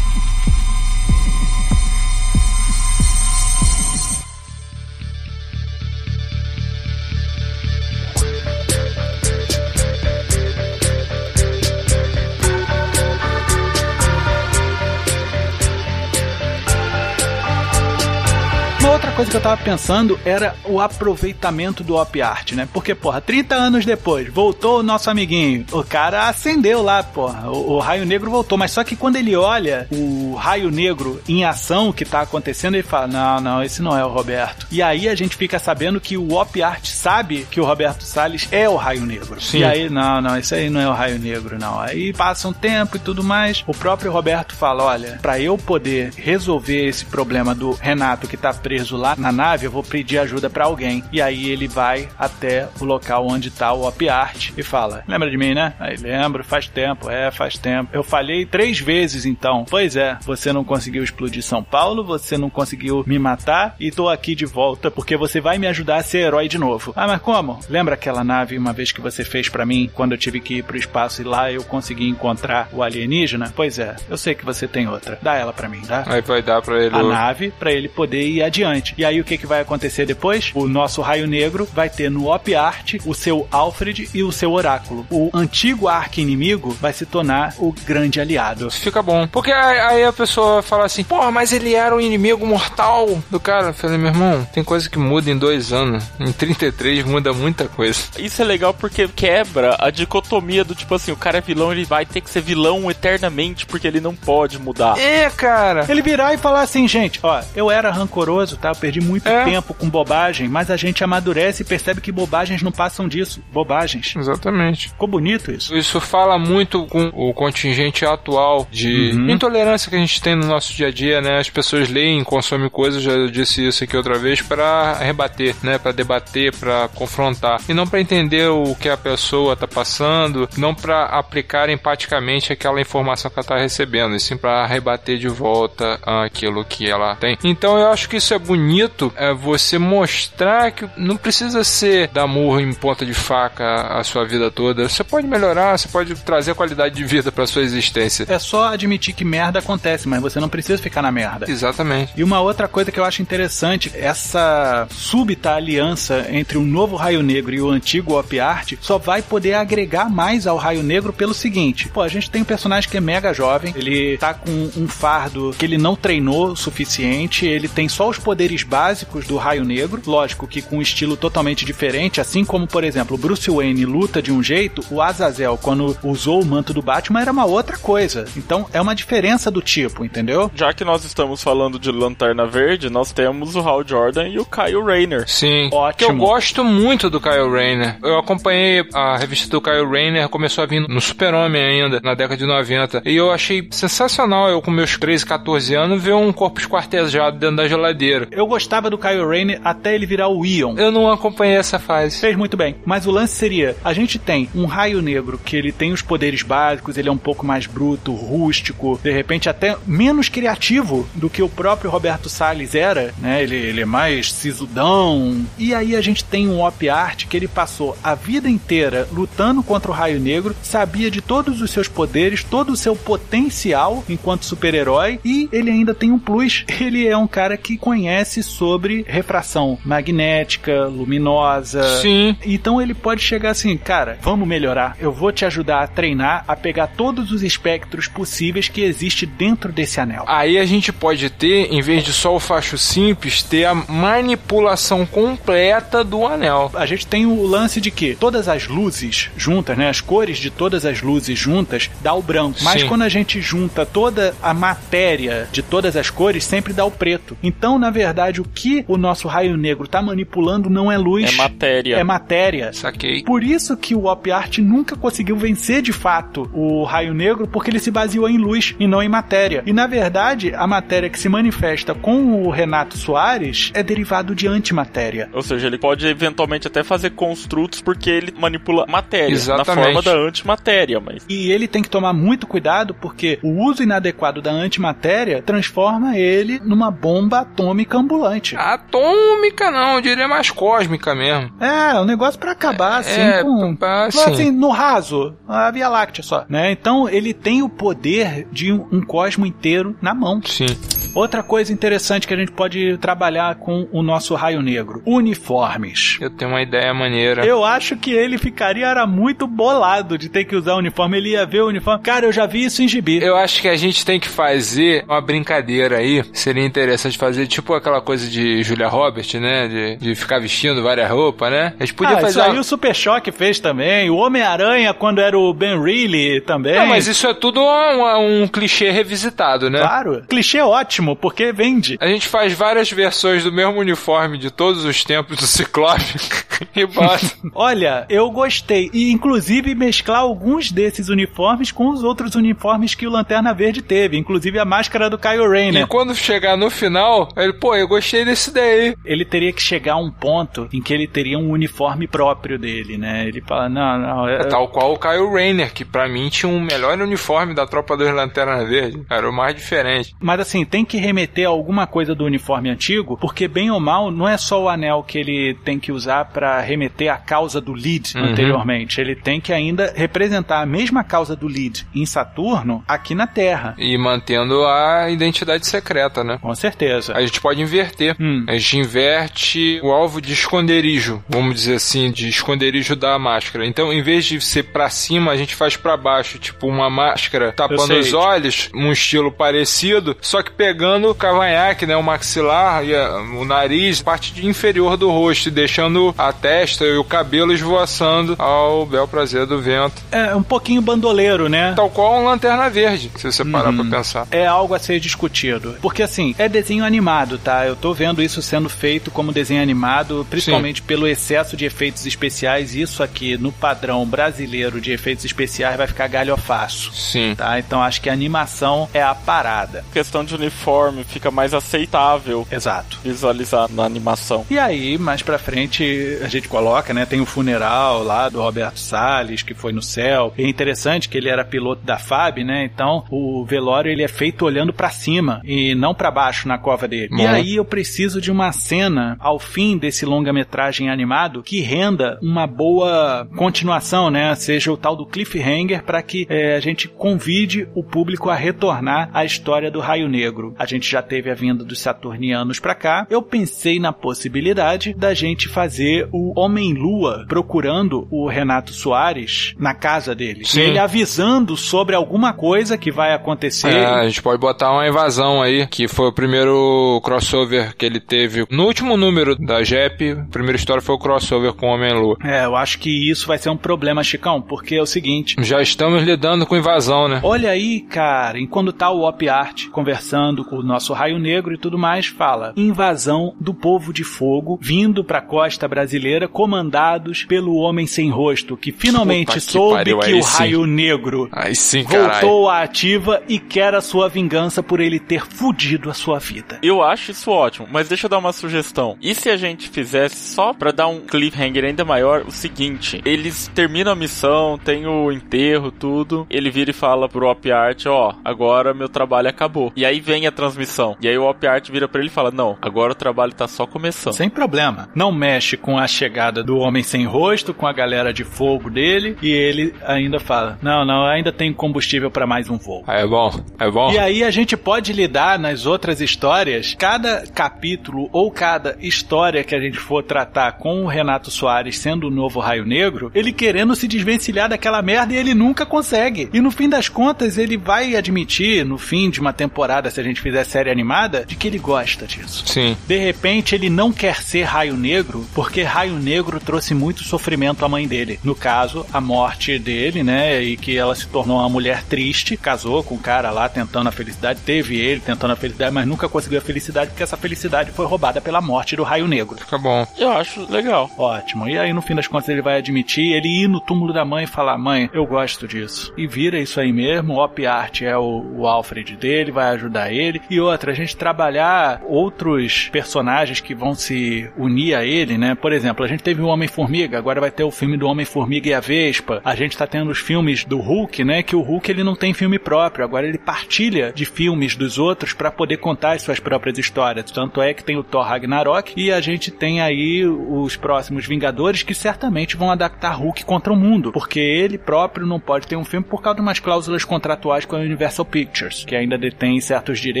Coisa que eu tava pensando era o aproveitamento do Op Art, né? Porque, porra, 30 anos depois, voltou o nosso amiguinho. O cara acendeu lá, porra. O, o Raio Negro voltou. Mas só que quando ele olha o Raio Negro em ação que tá acontecendo, ele fala: Não, não, esse não é o Roberto. E aí a gente fica sabendo que o Op Art sabe que o Roberto Salles é o Raio Negro. Sim. E aí, não, não, esse aí não é o Raio Negro, não. Aí passa um tempo e tudo mais. O próprio Roberto fala: Olha, pra eu poder resolver esse problema do Renato que tá preso lá na nave, eu vou pedir ajuda pra alguém. E aí ele vai até o local onde tá o Op Art e fala: Lembra de mim, né? Aí lembro, faz tempo, é, faz tempo. Eu falhei três vezes então. Pois é, você não conseguiu explodir São Paulo, você não conseguiu me matar e tô aqui de volta porque você vai me ajudar a ser herói de novo. Ah, mas como? Lembra aquela nave uma vez que você fez pra mim quando eu tive que ir pro espaço e lá eu consegui encontrar o alienígena? Pois é, eu sei que você tem outra. Dá ela pra mim, tá? Aí vai dar pra ele. a nave para ele poder ir adiante. E aí o que, que vai acontecer depois? O nosso Raio Negro vai ter no Op Art o seu Alfred e o seu Oráculo. O antigo arqui-inimigo vai se tornar o grande aliado. Isso fica bom. Porque aí a pessoa fala assim, porra, mas ele era o inimigo mortal do cara. Eu falei, meu irmão, tem coisa que muda em dois anos. Em 33 muda muita coisa. Isso é legal porque quebra a dicotomia do tipo assim, o cara é vilão, ele vai ter que ser vilão eternamente porque ele não pode mudar. É, cara. Ele virar e falar assim, gente, ó, eu era rancoroso, tá? Eu perdi muito É. tempo com bobagem, mas a gente amadurece e percebe que bobagens não passam disso. Bobagens. Exatamente. Ficou bonito isso. Isso fala muito com o contingente atual de Uhum. intolerância que a gente tem no nosso dia a dia, né? As pessoas leem, consomem coisas, já disse isso aqui outra vez, para rebater, né? Para debater, para confrontar. E não para entender o que a pessoa tá passando, não para aplicar empaticamente aquela informação que ela tá recebendo, e sim para rebater de volta aquilo que ela tem. Então eu acho que isso é bonito, é você mostrar que não precisa ser dar murro em ponta de faca a sua vida toda. Você pode melhorar, você pode trazer qualidade de vida para sua existência. É só admitir que merda acontece, mas você não precisa ficar na merda. Exatamente. E uma outra coisa que eu acho interessante, essa súbita aliança entre o novo Raio Negro e o antigo Op Art só vai poder agregar mais ao Raio Negro pelo seguinte: pô, a gente tem um personagem que é mega jovem, ele tá com um fardo que ele não treinou o suficiente, ele tem só os poderes básicos do Raio Negro, lógico que com um estilo totalmente diferente, assim como, por exemplo, o Bruce Wayne luta de um jeito, o Azazel, quando usou o manto do Batman, era uma outra coisa. Então é uma diferença do tipo, entendeu? Já que nós estamos falando de Lanterna Verde, nós temos o Hal Jordan e o Kyle Rayner. Sim. Ótimo. Que eu gosto muito do Kyle Rayner. Eu acompanhei a revista do Kyle Rayner, começou a vir no Super-Homem ainda, na década de 90. E eu achei sensacional, eu com meus 13, 14 anos, ver um corpo esquartejado dentro da geladeira. Eu gostava do Kyle Rayner até ele virar o Ion. Eu não acompanhei essa fase. Fez muito bem. Mas o lance seria: a gente tem um raio negro que ele tem os poderes básicos, ele é um pouco mais bruto, rústico, de repente até menos criativo do que o próprio Roberto Salles era, né? Ele, ele é mais sisudão. E aí a gente tem um Op Art que ele passou a vida inteira lutando contra o raio negro, sabia de todos os seus poderes, todo o seu potencial enquanto super-herói, e ele ainda tem um plus: [laughs] ele é um cara que conhece conhece sobre refração magnética, luminosa. Sim. Então ele pode chegar assim, cara, vamos melhorar. Eu vou te ajudar a treinar a pegar todos os espectros possíveis que existe dentro desse anel. Aí a gente pode ter, em vez de só o facho simples, ter a manipulação completa do anel. A gente tem o lance de que todas as luzes juntas, né, as cores de todas as luzes juntas dá o branco. Mas Sim. quando a gente junta toda a matéria de todas as cores, sempre dá o preto. Então, na verdade, o que o nosso raio negro tá manipulando não é luz, É matéria. é matéria. Saquei. Por isso que o Op Art nunca conseguiu vencer de fato o raio negro, porque ele se baseou em luz e não em matéria. E na verdade, a matéria que se manifesta com o Renato Soares é derivado de antimatéria. Ou seja, ele pode eventualmente até fazer construtos porque ele manipula matéria Exatamente. na forma da antimatéria, mas E ele tem que tomar muito cuidado porque o uso inadequado da antimatéria transforma ele numa bomba atômica ambulante. Atômica não, eu diria mais cósmica mesmo. É, um negócio pra acabar assim é, com pra- assim. assim. no raso, a Via Láctea só, né? Então ele tem o poder de um, um cosmo inteiro na mão. Sim. Outra coisa interessante que a gente pode trabalhar com o nosso raio negro, uniformes. Eu tenho uma ideia maneira. Eu acho que ele ficaria era muito bolado de ter que usar uniforme. Ele ia ver o uniforme. Cara, eu já vi isso em gibi. Eu acho que a gente tem que fazer uma brincadeira aí. Seria interessante fazer tipo aquela coisa de Julia Roberts, né? De, de ficar vestindo várias roupas, né? A gente podia ah, fazer. isso aí uma- o Super Choque fez também. O Homem-Aranha, quando era o Ben Reilly, também. Não, mas isso é tudo um, um clichê revisitado, né? Claro. Clichê ótimo, porque vende. A gente faz várias versões do mesmo uniforme de todos os tempos do Ciclope [laughs] e bota. [laughs] Olha, eu gostei. E inclusive mesclar alguns desses uniformes com os outros uniformes que o Lanterna Verde teve. Inclusive a máscara do Kyle Rayner. E quando chegar no final, ele, pô, eu gostei desse daí. ele teria que chegar a um ponto em que ele teria um uniforme próprio dele, né? Ele fala, não, não, é, Tal qual o Kyle Rayner, que pra mim tinha um melhor uniforme da tropa dos Lanternas Verde. Era o mais diferente. Mas assim, tem que remeter a alguma coisa do uniforme antigo, porque bem ou mal, não é só o anel que ele tem que usar pra remeter à causa do Lead Uhum. anteriormente. Ele tem que ainda representar a mesma causa do Lead em Saturno aqui na Terra. E mantendo a identidade secreta, né? Com certeza. A gente pode inverter. Hum. A gente inverte o alvo de esconderijo, vamos dizer assim, de esconderijo da máscara. Então, em vez de ser pra cima, a gente faz pra baixo, tipo uma máscara tapando os olhos, um estilo parecido, só que pegando o cavanhaque, né, o maxilar e a- o nariz, parte de inferior do rosto, e deixando a testa e o cabelo esvoaçando ao bel prazer do vento. É um pouquinho bandoleiro, né? Tal qual um lanterna verde, se você parar pra pensar. é algo a ser discutido. Porque assim, é desenho animado, tá? Eu tô vendo isso sendo feito como desenho animado, principalmente pelo excesso de efeitos especiais. Isso aqui, no padrão brasileiro de efeitos especiais, vai ficar galhofaço. Sim. Tá? Então acho que a animação é a parada. questão de uniforme fica mais aceitável Exato. visualizar na animação. E aí, mais pra frente, a gente coloca, né? Tem o funeral lá do Roberto Salles, que foi no céu. E é interessante que ele era piloto da FAB, né? Então, o velório ele é feito olhando pra cima e não pra baixo na cova dele. E aí eu preciso de uma cena ao fim desse longa-metragem animado que renda uma boa continuação, né? Seja o tal do cliffhanger para que eh, a gente convide o público a retornar à história do Raio Negro. A gente já teve a vinda dos Saturnianos pra cá. Eu pensei na possibilidade da gente fazer o Homem-Lua procurando o Renato Soares na casa dele. Sim. Ele avisando sobre alguma coisa que vai acontecer. É, a gente pode botar uma invasão aí, que foi o primeiro crossover que ele teve. No último número da JEP, a primeira história foi o crossover com o Homem-Lua. É, eu acho que isso vai ser um problema, Chicão, porque é o seguinte. Já estamos lidando com invasão, né? Olha aí, cara, enquanto tá o Op Art conversando com o nosso Raio Negro e tudo mais, fala: invasão do povo de fogo vindo pra costa brasileira, comandados pelo Homem Sem Rosto, que finalmente Puta que soube pariu, que o sim. Raio Negro Aí sim, voltou à ativa e quer a sua vingança por ele ter fudido a sua vida. Eu acho isso ótimo, mas deixa eu dar uma sugestão. E se a gente fizesse só pra dar um cliffhanger ainda maior, o seguinte: eles terminam a missão, tem o enterro, tudo. Ele vira e fala pro Op Art: Ó, agora meu trabalho acabou. E aí vem a transmissão. E aí o Op Art vira pra ele e fala: Não, agora o trabalho tá só começando. Sem problema. Não mexe com a chegada do Homem Sem Rosto, com a galera de fogo dele, e ele ainda fala: Não, não, ainda tem combustível para mais um voo. É bom, é bom. E aí a gente pode lidar nas outras histórias, cada capítulo ou cada história que a gente for tratar com o Renato Soares sendo o novo Raio Negro, ele querendo se desvencilhar daquela merda e ele nunca consegue. E no fim das contas, ele vai admitir, no fim de uma temporada, se a gente fizer série animada, de que ele gosta disso. Sim. De repente, ele não quer ser Raio Negro, porque Raio Negro trouxe muito sofrimento à mãe dele. No caso, a morte dele, né? E que ela se tornou uma mulher triste, casou com um cara lá tentando a felicidade, teve ele tentando a felicidade, mas nunca conseguiu a felicidade porque essa felicidade foi roubada pela morte do Raio Negro. Fica bom. Eu acho legal. Ótimo. E aí, no fim das contas, ele vai admitir, ele ir no túmulo da mãe e falar: Mãe, eu gosto disso. E vira isso aí mesmo. O Op Art é o, o Alfred dele, vai ajudar ele. E outra, a gente trabalhar outros personagens que vão se unir a ele, né? Por exemplo, a gente teve o Homem-Formiga, agora vai ter o filme do Homem-Formiga e a Vespa. A gente tá tendo os filmes do Hulk, né? Que o Hulk ele não tem filme próprio, agora ele partilha de filmes dos outros para poder contar as suas próprias histórias. Tanto é que tem o Thor Ragnarok e a gente tem aí os próximos Vingadores que certamente vão adaptar Hulk contra o mundo, porque ele próprio não pode ter um filme por causa de umas cláusulas contratuais com a Universal Pictures, que ainda detém certos direitos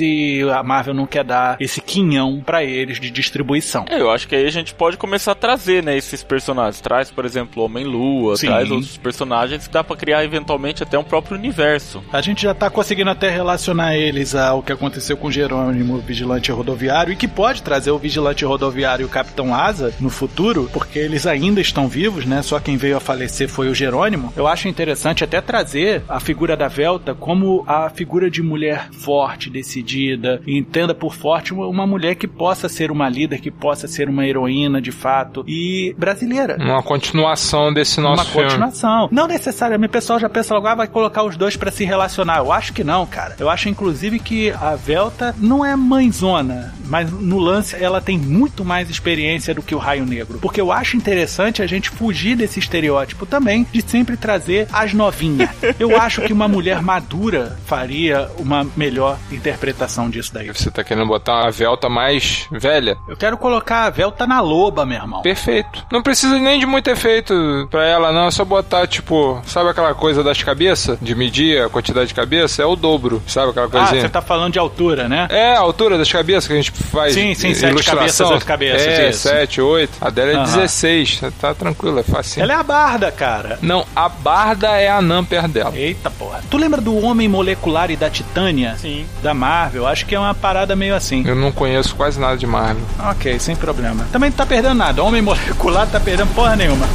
e a Marvel não quer dar esse quinhão para eles de distribuição. É, eu acho que aí a gente pode começar a trazer, né, esses personagens. Traz, por exemplo, Homem-Lua, traz outros personagens que dá pra criar eventualmente até um próprio universo. A gente já tá conseguindo até relacionar eles ao que aconteceu com Jerônimo, o vigilante rodoviário, e que pode trazer o vigilante rodoviário e o Capitão Asa no futuro, porque eles ainda estão vivos, né? Só quem veio a falecer foi o Jerônimo. Eu acho interessante até trazer a figura da Velta como a figura de mulher forte, decidida, e entenda por forte uma, uma mulher que possa ser uma líder, que possa ser uma heroína de fato e brasileira. Uma continuação desse nosso uma filme. continuação. Não necessariamente, o pessoal já pensa logo, ah, vai colocar os dois pra se relacionar. Eu acho que não, cara. Eu acho, inclusive, que a Velta não é mãezona, mas no lance ela tem muito mais experiência do que o Raio Negro. Porque eu acho interessante a gente fugir desse estereótipo também de sempre trazer as novinhas. [laughs] Eu acho que uma mulher madura faria uma melhor interpretação disso daí. Você tá querendo botar a Velta mais velha? Eu quero colocar a Velta na loba, meu irmão. Perfeito. Não precisa nem de muito efeito pra ela, não. É só botar, tipo, sabe aquela coisa das cabeças? De medir a quantidade de cabeça? É o dobro. Sabe aquela Ah, coisinha? você tá falando de altura, né? É, a altura das cabeças que a gente faz. Sim, sim, sete cabeças, oito cabeças, É, isso. 7, 8. A dela é Aham. 16. Tá tranquilo, é fácil. Ela é a barda, cara. Não, a Barda é a Namper dela. Eita porra. Tu lembra do Homem Molecular e da Titânia? Sim. Da Marvel? Acho que é uma parada meio assim. Eu não conheço quase nada de Marvel. Ok, sem problema. Também não tá perdendo nada. Homem Molecular tá perdendo porra nenhuma.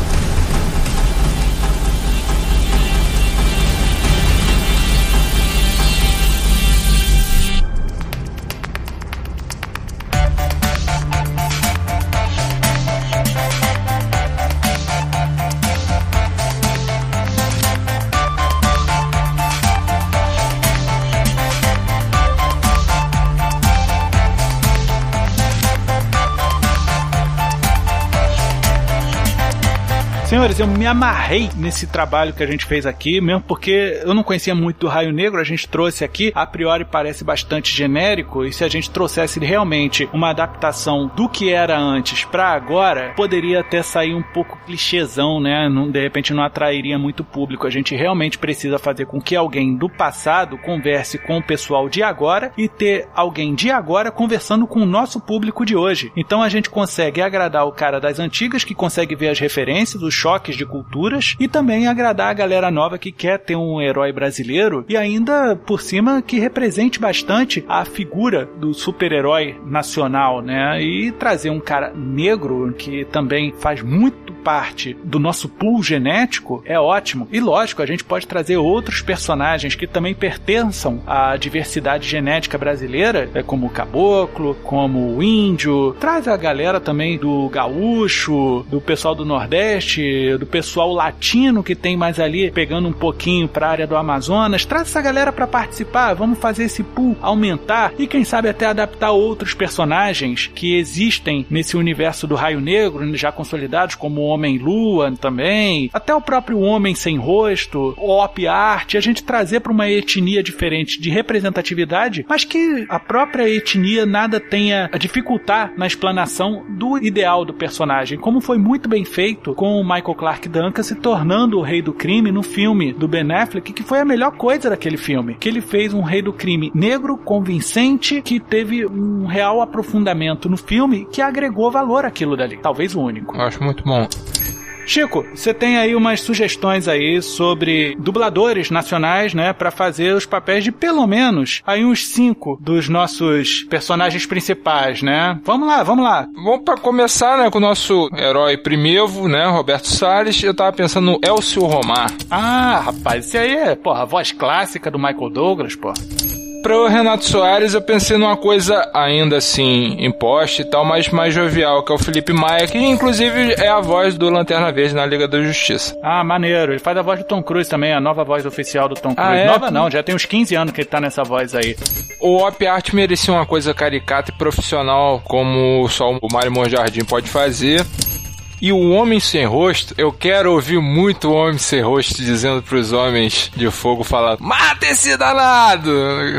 Senhores, eu me amarrei nesse trabalho que a gente fez aqui, mesmo porque eu não conhecia muito do Raio Negro, a gente trouxe aqui, a priori parece bastante genérico, e se a gente trouxesse realmente uma adaptação do que era antes pra agora, poderia até sair um pouco clichêzão, né? Não, de repente não atrairia muito público. A gente realmente precisa fazer com que alguém do passado converse com o pessoal de agora e ter alguém de agora conversando com o nosso público de hoje. Então a gente consegue agradar o cara das antigas que consegue ver as referências, os choques de culturas e também agradar a galera nova que quer ter um herói brasileiro e ainda por cima que represente bastante a figura do super-herói nacional, né? E trazer um cara negro que também faz muito parte do nosso pool genético é ótimo. E lógico, a gente pode trazer outros personagens que também pertençam à diversidade genética brasileira, é como o caboclo, como o índio. Traz a galera também do gaúcho, do pessoal do Nordeste, do pessoal latino que tem mais ali pegando um pouquinho para a área do Amazonas. Traz essa galera para participar. Vamos fazer esse pool aumentar e quem sabe até adaptar outros personagens que existem nesse universo do Raio Negro, já consolidados como o Homem-Lua também, até o próprio Homem Sem Rosto, Op Art, a gente trazer para uma etnia diferente de representatividade, mas que a própria etnia nada tenha a dificultar na explanação do ideal do personagem, como foi muito bem feito com o Michael Clark Duncan se tornando o rei do crime no filme do Ben Affleck, que foi a melhor coisa daquele filme, que ele fez um rei do crime negro, convincente, que teve um real aprofundamento no filme que agregou valor àquilo dali, talvez o único. Eu acho muito bom. Chico, você tem aí umas sugestões aí sobre dubladores nacionais, né, para fazer os papéis de pelo menos aí uns cinco dos nossos personagens principais, né? Vamos lá, vamos lá. Vamos para começar, né, com o nosso herói primevo, né, Roberto Salles. Eu tava pensando no Elcio Romar. Ah, rapaz, esse aí é, porra, a voz clássica do Michael Douglas, porra. Para o Renato Soares, eu pensei numa coisa ainda assim imposta e tal, mas mais jovial, que é o Felipe Maia, que inclusive é a voz do Lanterna Verde na Liga da Justiça. Ah, maneiro. Ele faz a voz do Tom Cruise também, a nova voz oficial do Tom Ah, Cruise. é? Nova não, já tem uns 15 anos que ele tá nessa voz aí. O Op Art merecia uma coisa caricata e profissional, como só o Mário Monjardim pode fazer. E o Homem Sem Rosto, eu quero ouvir muito o Homem Sem Rosto dizendo pros Homens de Fogo falar Mata esse danado!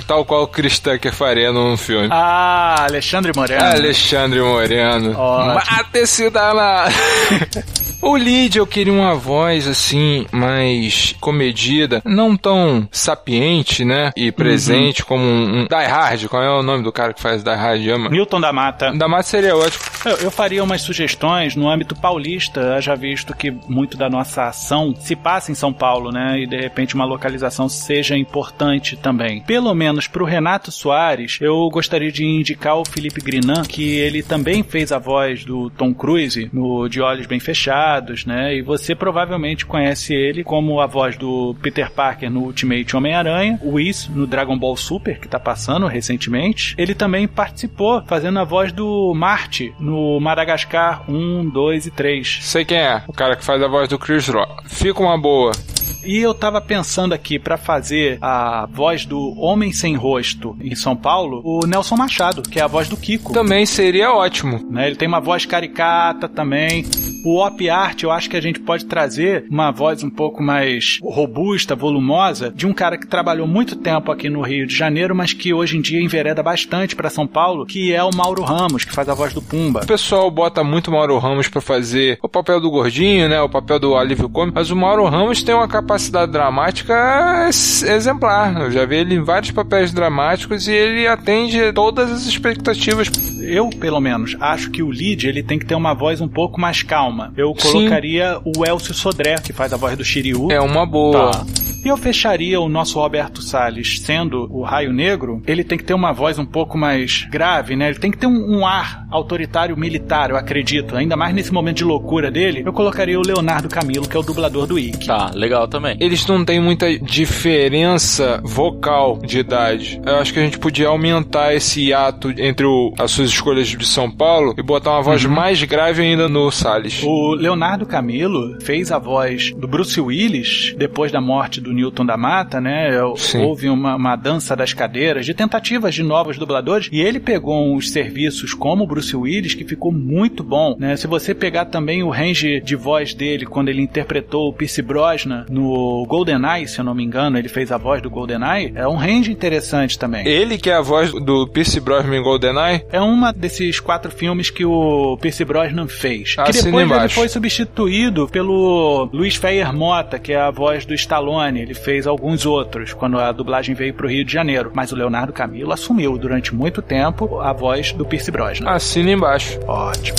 Tal qual o Chris Tucker faria num filme. Ah, Alexandre Moreno. Alexandre Moreno. Ótimo. Mata esse danado! [laughs] O Lid eu queria uma voz assim, mais comedida, não tão sapiente, né? E presente como um, um Die Hard. Qual é o nome do cara que faz Die Hard? Ama? Newton da Mata. Da Mata seria ótimo. Eu, eu faria umas sugestões no âmbito paulista, já visto que muito da nossa ação se passa em São Paulo, né? E de repente uma localização seja importante também. Pelo menos pro Renato Soares, eu gostaria de indicar o Felipe Grinan, que ele também fez a voz do Tom Cruise no De Olhos Bem Fechados, né? E você provavelmente conhece ele como a voz do Peter Parker no Ultimate Homem-Aranha, o Whis no Dragon Ball Super, que tá passando recentemente. Ele também participou fazendo a voz do Marte no Madagascar 1, 2 e 3. Sei quem é, o cara que faz a voz do Chris Rock. Fica uma boa. E eu tava pensando aqui pra fazer a voz do Homem Sem Rosto em São Paulo, o Nelson Machado, que é a voz do Kiko. Também seria ótimo. né? Ele tem uma voz caricata também. O Op Art, eu acho que a gente pode trazer uma voz um pouco mais robusta, volumosa, de um cara que trabalhou muito tempo aqui no Rio de Janeiro, mas que hoje em dia envereda bastante pra São Paulo, que é o Mauro Ramos, que faz a voz do Pumba. O pessoal bota muito o Mauro Ramos pra fazer o papel do gordinho, né? O papel do alívio cômico. Mas o Mauro Ramos tem uma capacidade dramática ex- exemplar. Eu já vi ele em vários papéis dramáticos e ele atende todas as expectativas. Eu, pelo menos, acho que o lead ele tem que ter uma voz um pouco mais calma. Eu Sim. colocaria o Elcio Sodré, que faz a voz do Shiryu. É uma boa. Tá. E eu fecharia o nosso Roberto Salles sendo o Raio Negro. Ele tem que ter uma voz um pouco mais grave, né? Ele tem que ter um, um ar autoritário militar, eu acredito. Ainda mais nesse momento de loucura dele, eu colocaria o Leonardo Camilo, que é o dublador do Ikki. Tá, legal também. Eles não têm muita diferença vocal de idade. Eu acho que a gente podia aumentar esse hiato entre o- as suas escolhas de São Paulo e botar uma voz mais grave ainda no Salles. O Leonardo Camilo fez a voz do Bruce Willis depois da morte do Newton da Mata, né? Sim. Houve uma, uma dança das cadeiras de tentativas de novos dubladores e ele pegou uns serviços como o Bruce Willis que ficou muito bom, né? Se você pegar também o range de voz dele quando ele interpretou o Pierce Brosnan no GoldenEye, se eu não me engano, ele fez a voz do GoldenEye, é um range interessante também. Ele que é a voz do Pierce Brosnan em GoldenEye, É uma desses quatro filmes que o Pierce Brosnan fez. que Assina depois ele foi substituído pelo Luiz Feyer Mota, que é a voz do Stallone. Ele fez alguns outros quando a dublagem veio pro Rio de Janeiro. Mas o Leonardo Camilo assumiu durante muito tempo a voz do Pierce Brosnan. assina embaixo. Ótimo.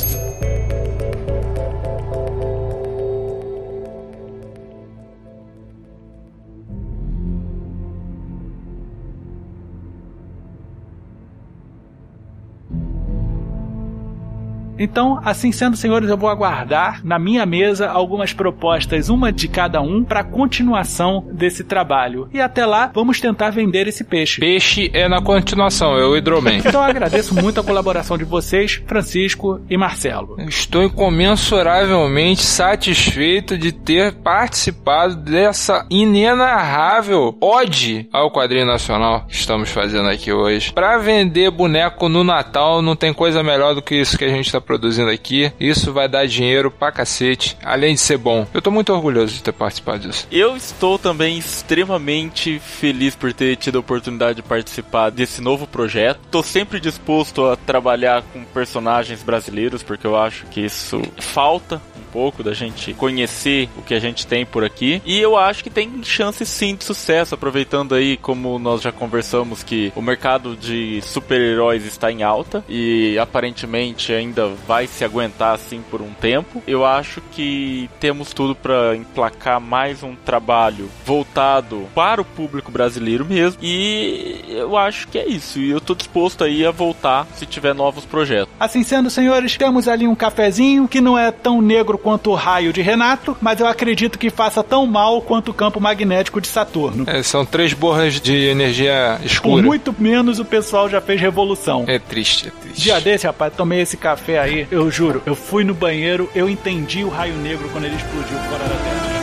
Então, assim sendo, senhores, eu vou aguardar na minha mesa algumas propostas, uma de cada um, para continuação desse trabalho. E até lá, vamos tentar vender esse peixe. Peixe é na continuação, é o Hidroman. Então, eu agradeço muito a colaboração de vocês, Francisco e Marcelo. Estou incomensuravelmente satisfeito de ter participado dessa inenarrável ode ao quadrinho nacional que estamos fazendo aqui hoje. Para vender boneco no Natal, não tem coisa melhor do que isso que a gente está produzindo aqui. Isso vai dar dinheiro pra cacete, além de ser bom. Eu tô muito orgulhoso de ter participado disso. Eu estou também extremamente feliz por ter tido a oportunidade de participar desse novo projeto. Tô sempre disposto a trabalhar com personagens brasileiros, porque eu acho que isso falta pouco, da gente conhecer o que a gente tem por aqui. E eu acho que tem chance sim de sucesso, aproveitando aí, como nós já conversamos, que o mercado de super-heróis está em alta e aparentemente ainda vai se aguentar assim por um tempo. Eu acho que temos tudo para emplacar mais um trabalho voltado para o público brasileiro mesmo. E eu acho que é isso. E eu tô disposto aí a voltar se tiver novos projetos. Assim sendo, senhores, temos ali um cafezinho que não é tão negro quanto o raio de Renato, mas eu acredito que faça tão mal quanto o campo magnético de Saturno. É, são três borras de energia escura. Por muito menos o pessoal já fez revolução. É triste, é triste. Dia desse, rapaz, tomei esse café aí, eu juro, eu fui no banheiro, eu entendi o raio negro quando ele explodiu fora da Terra.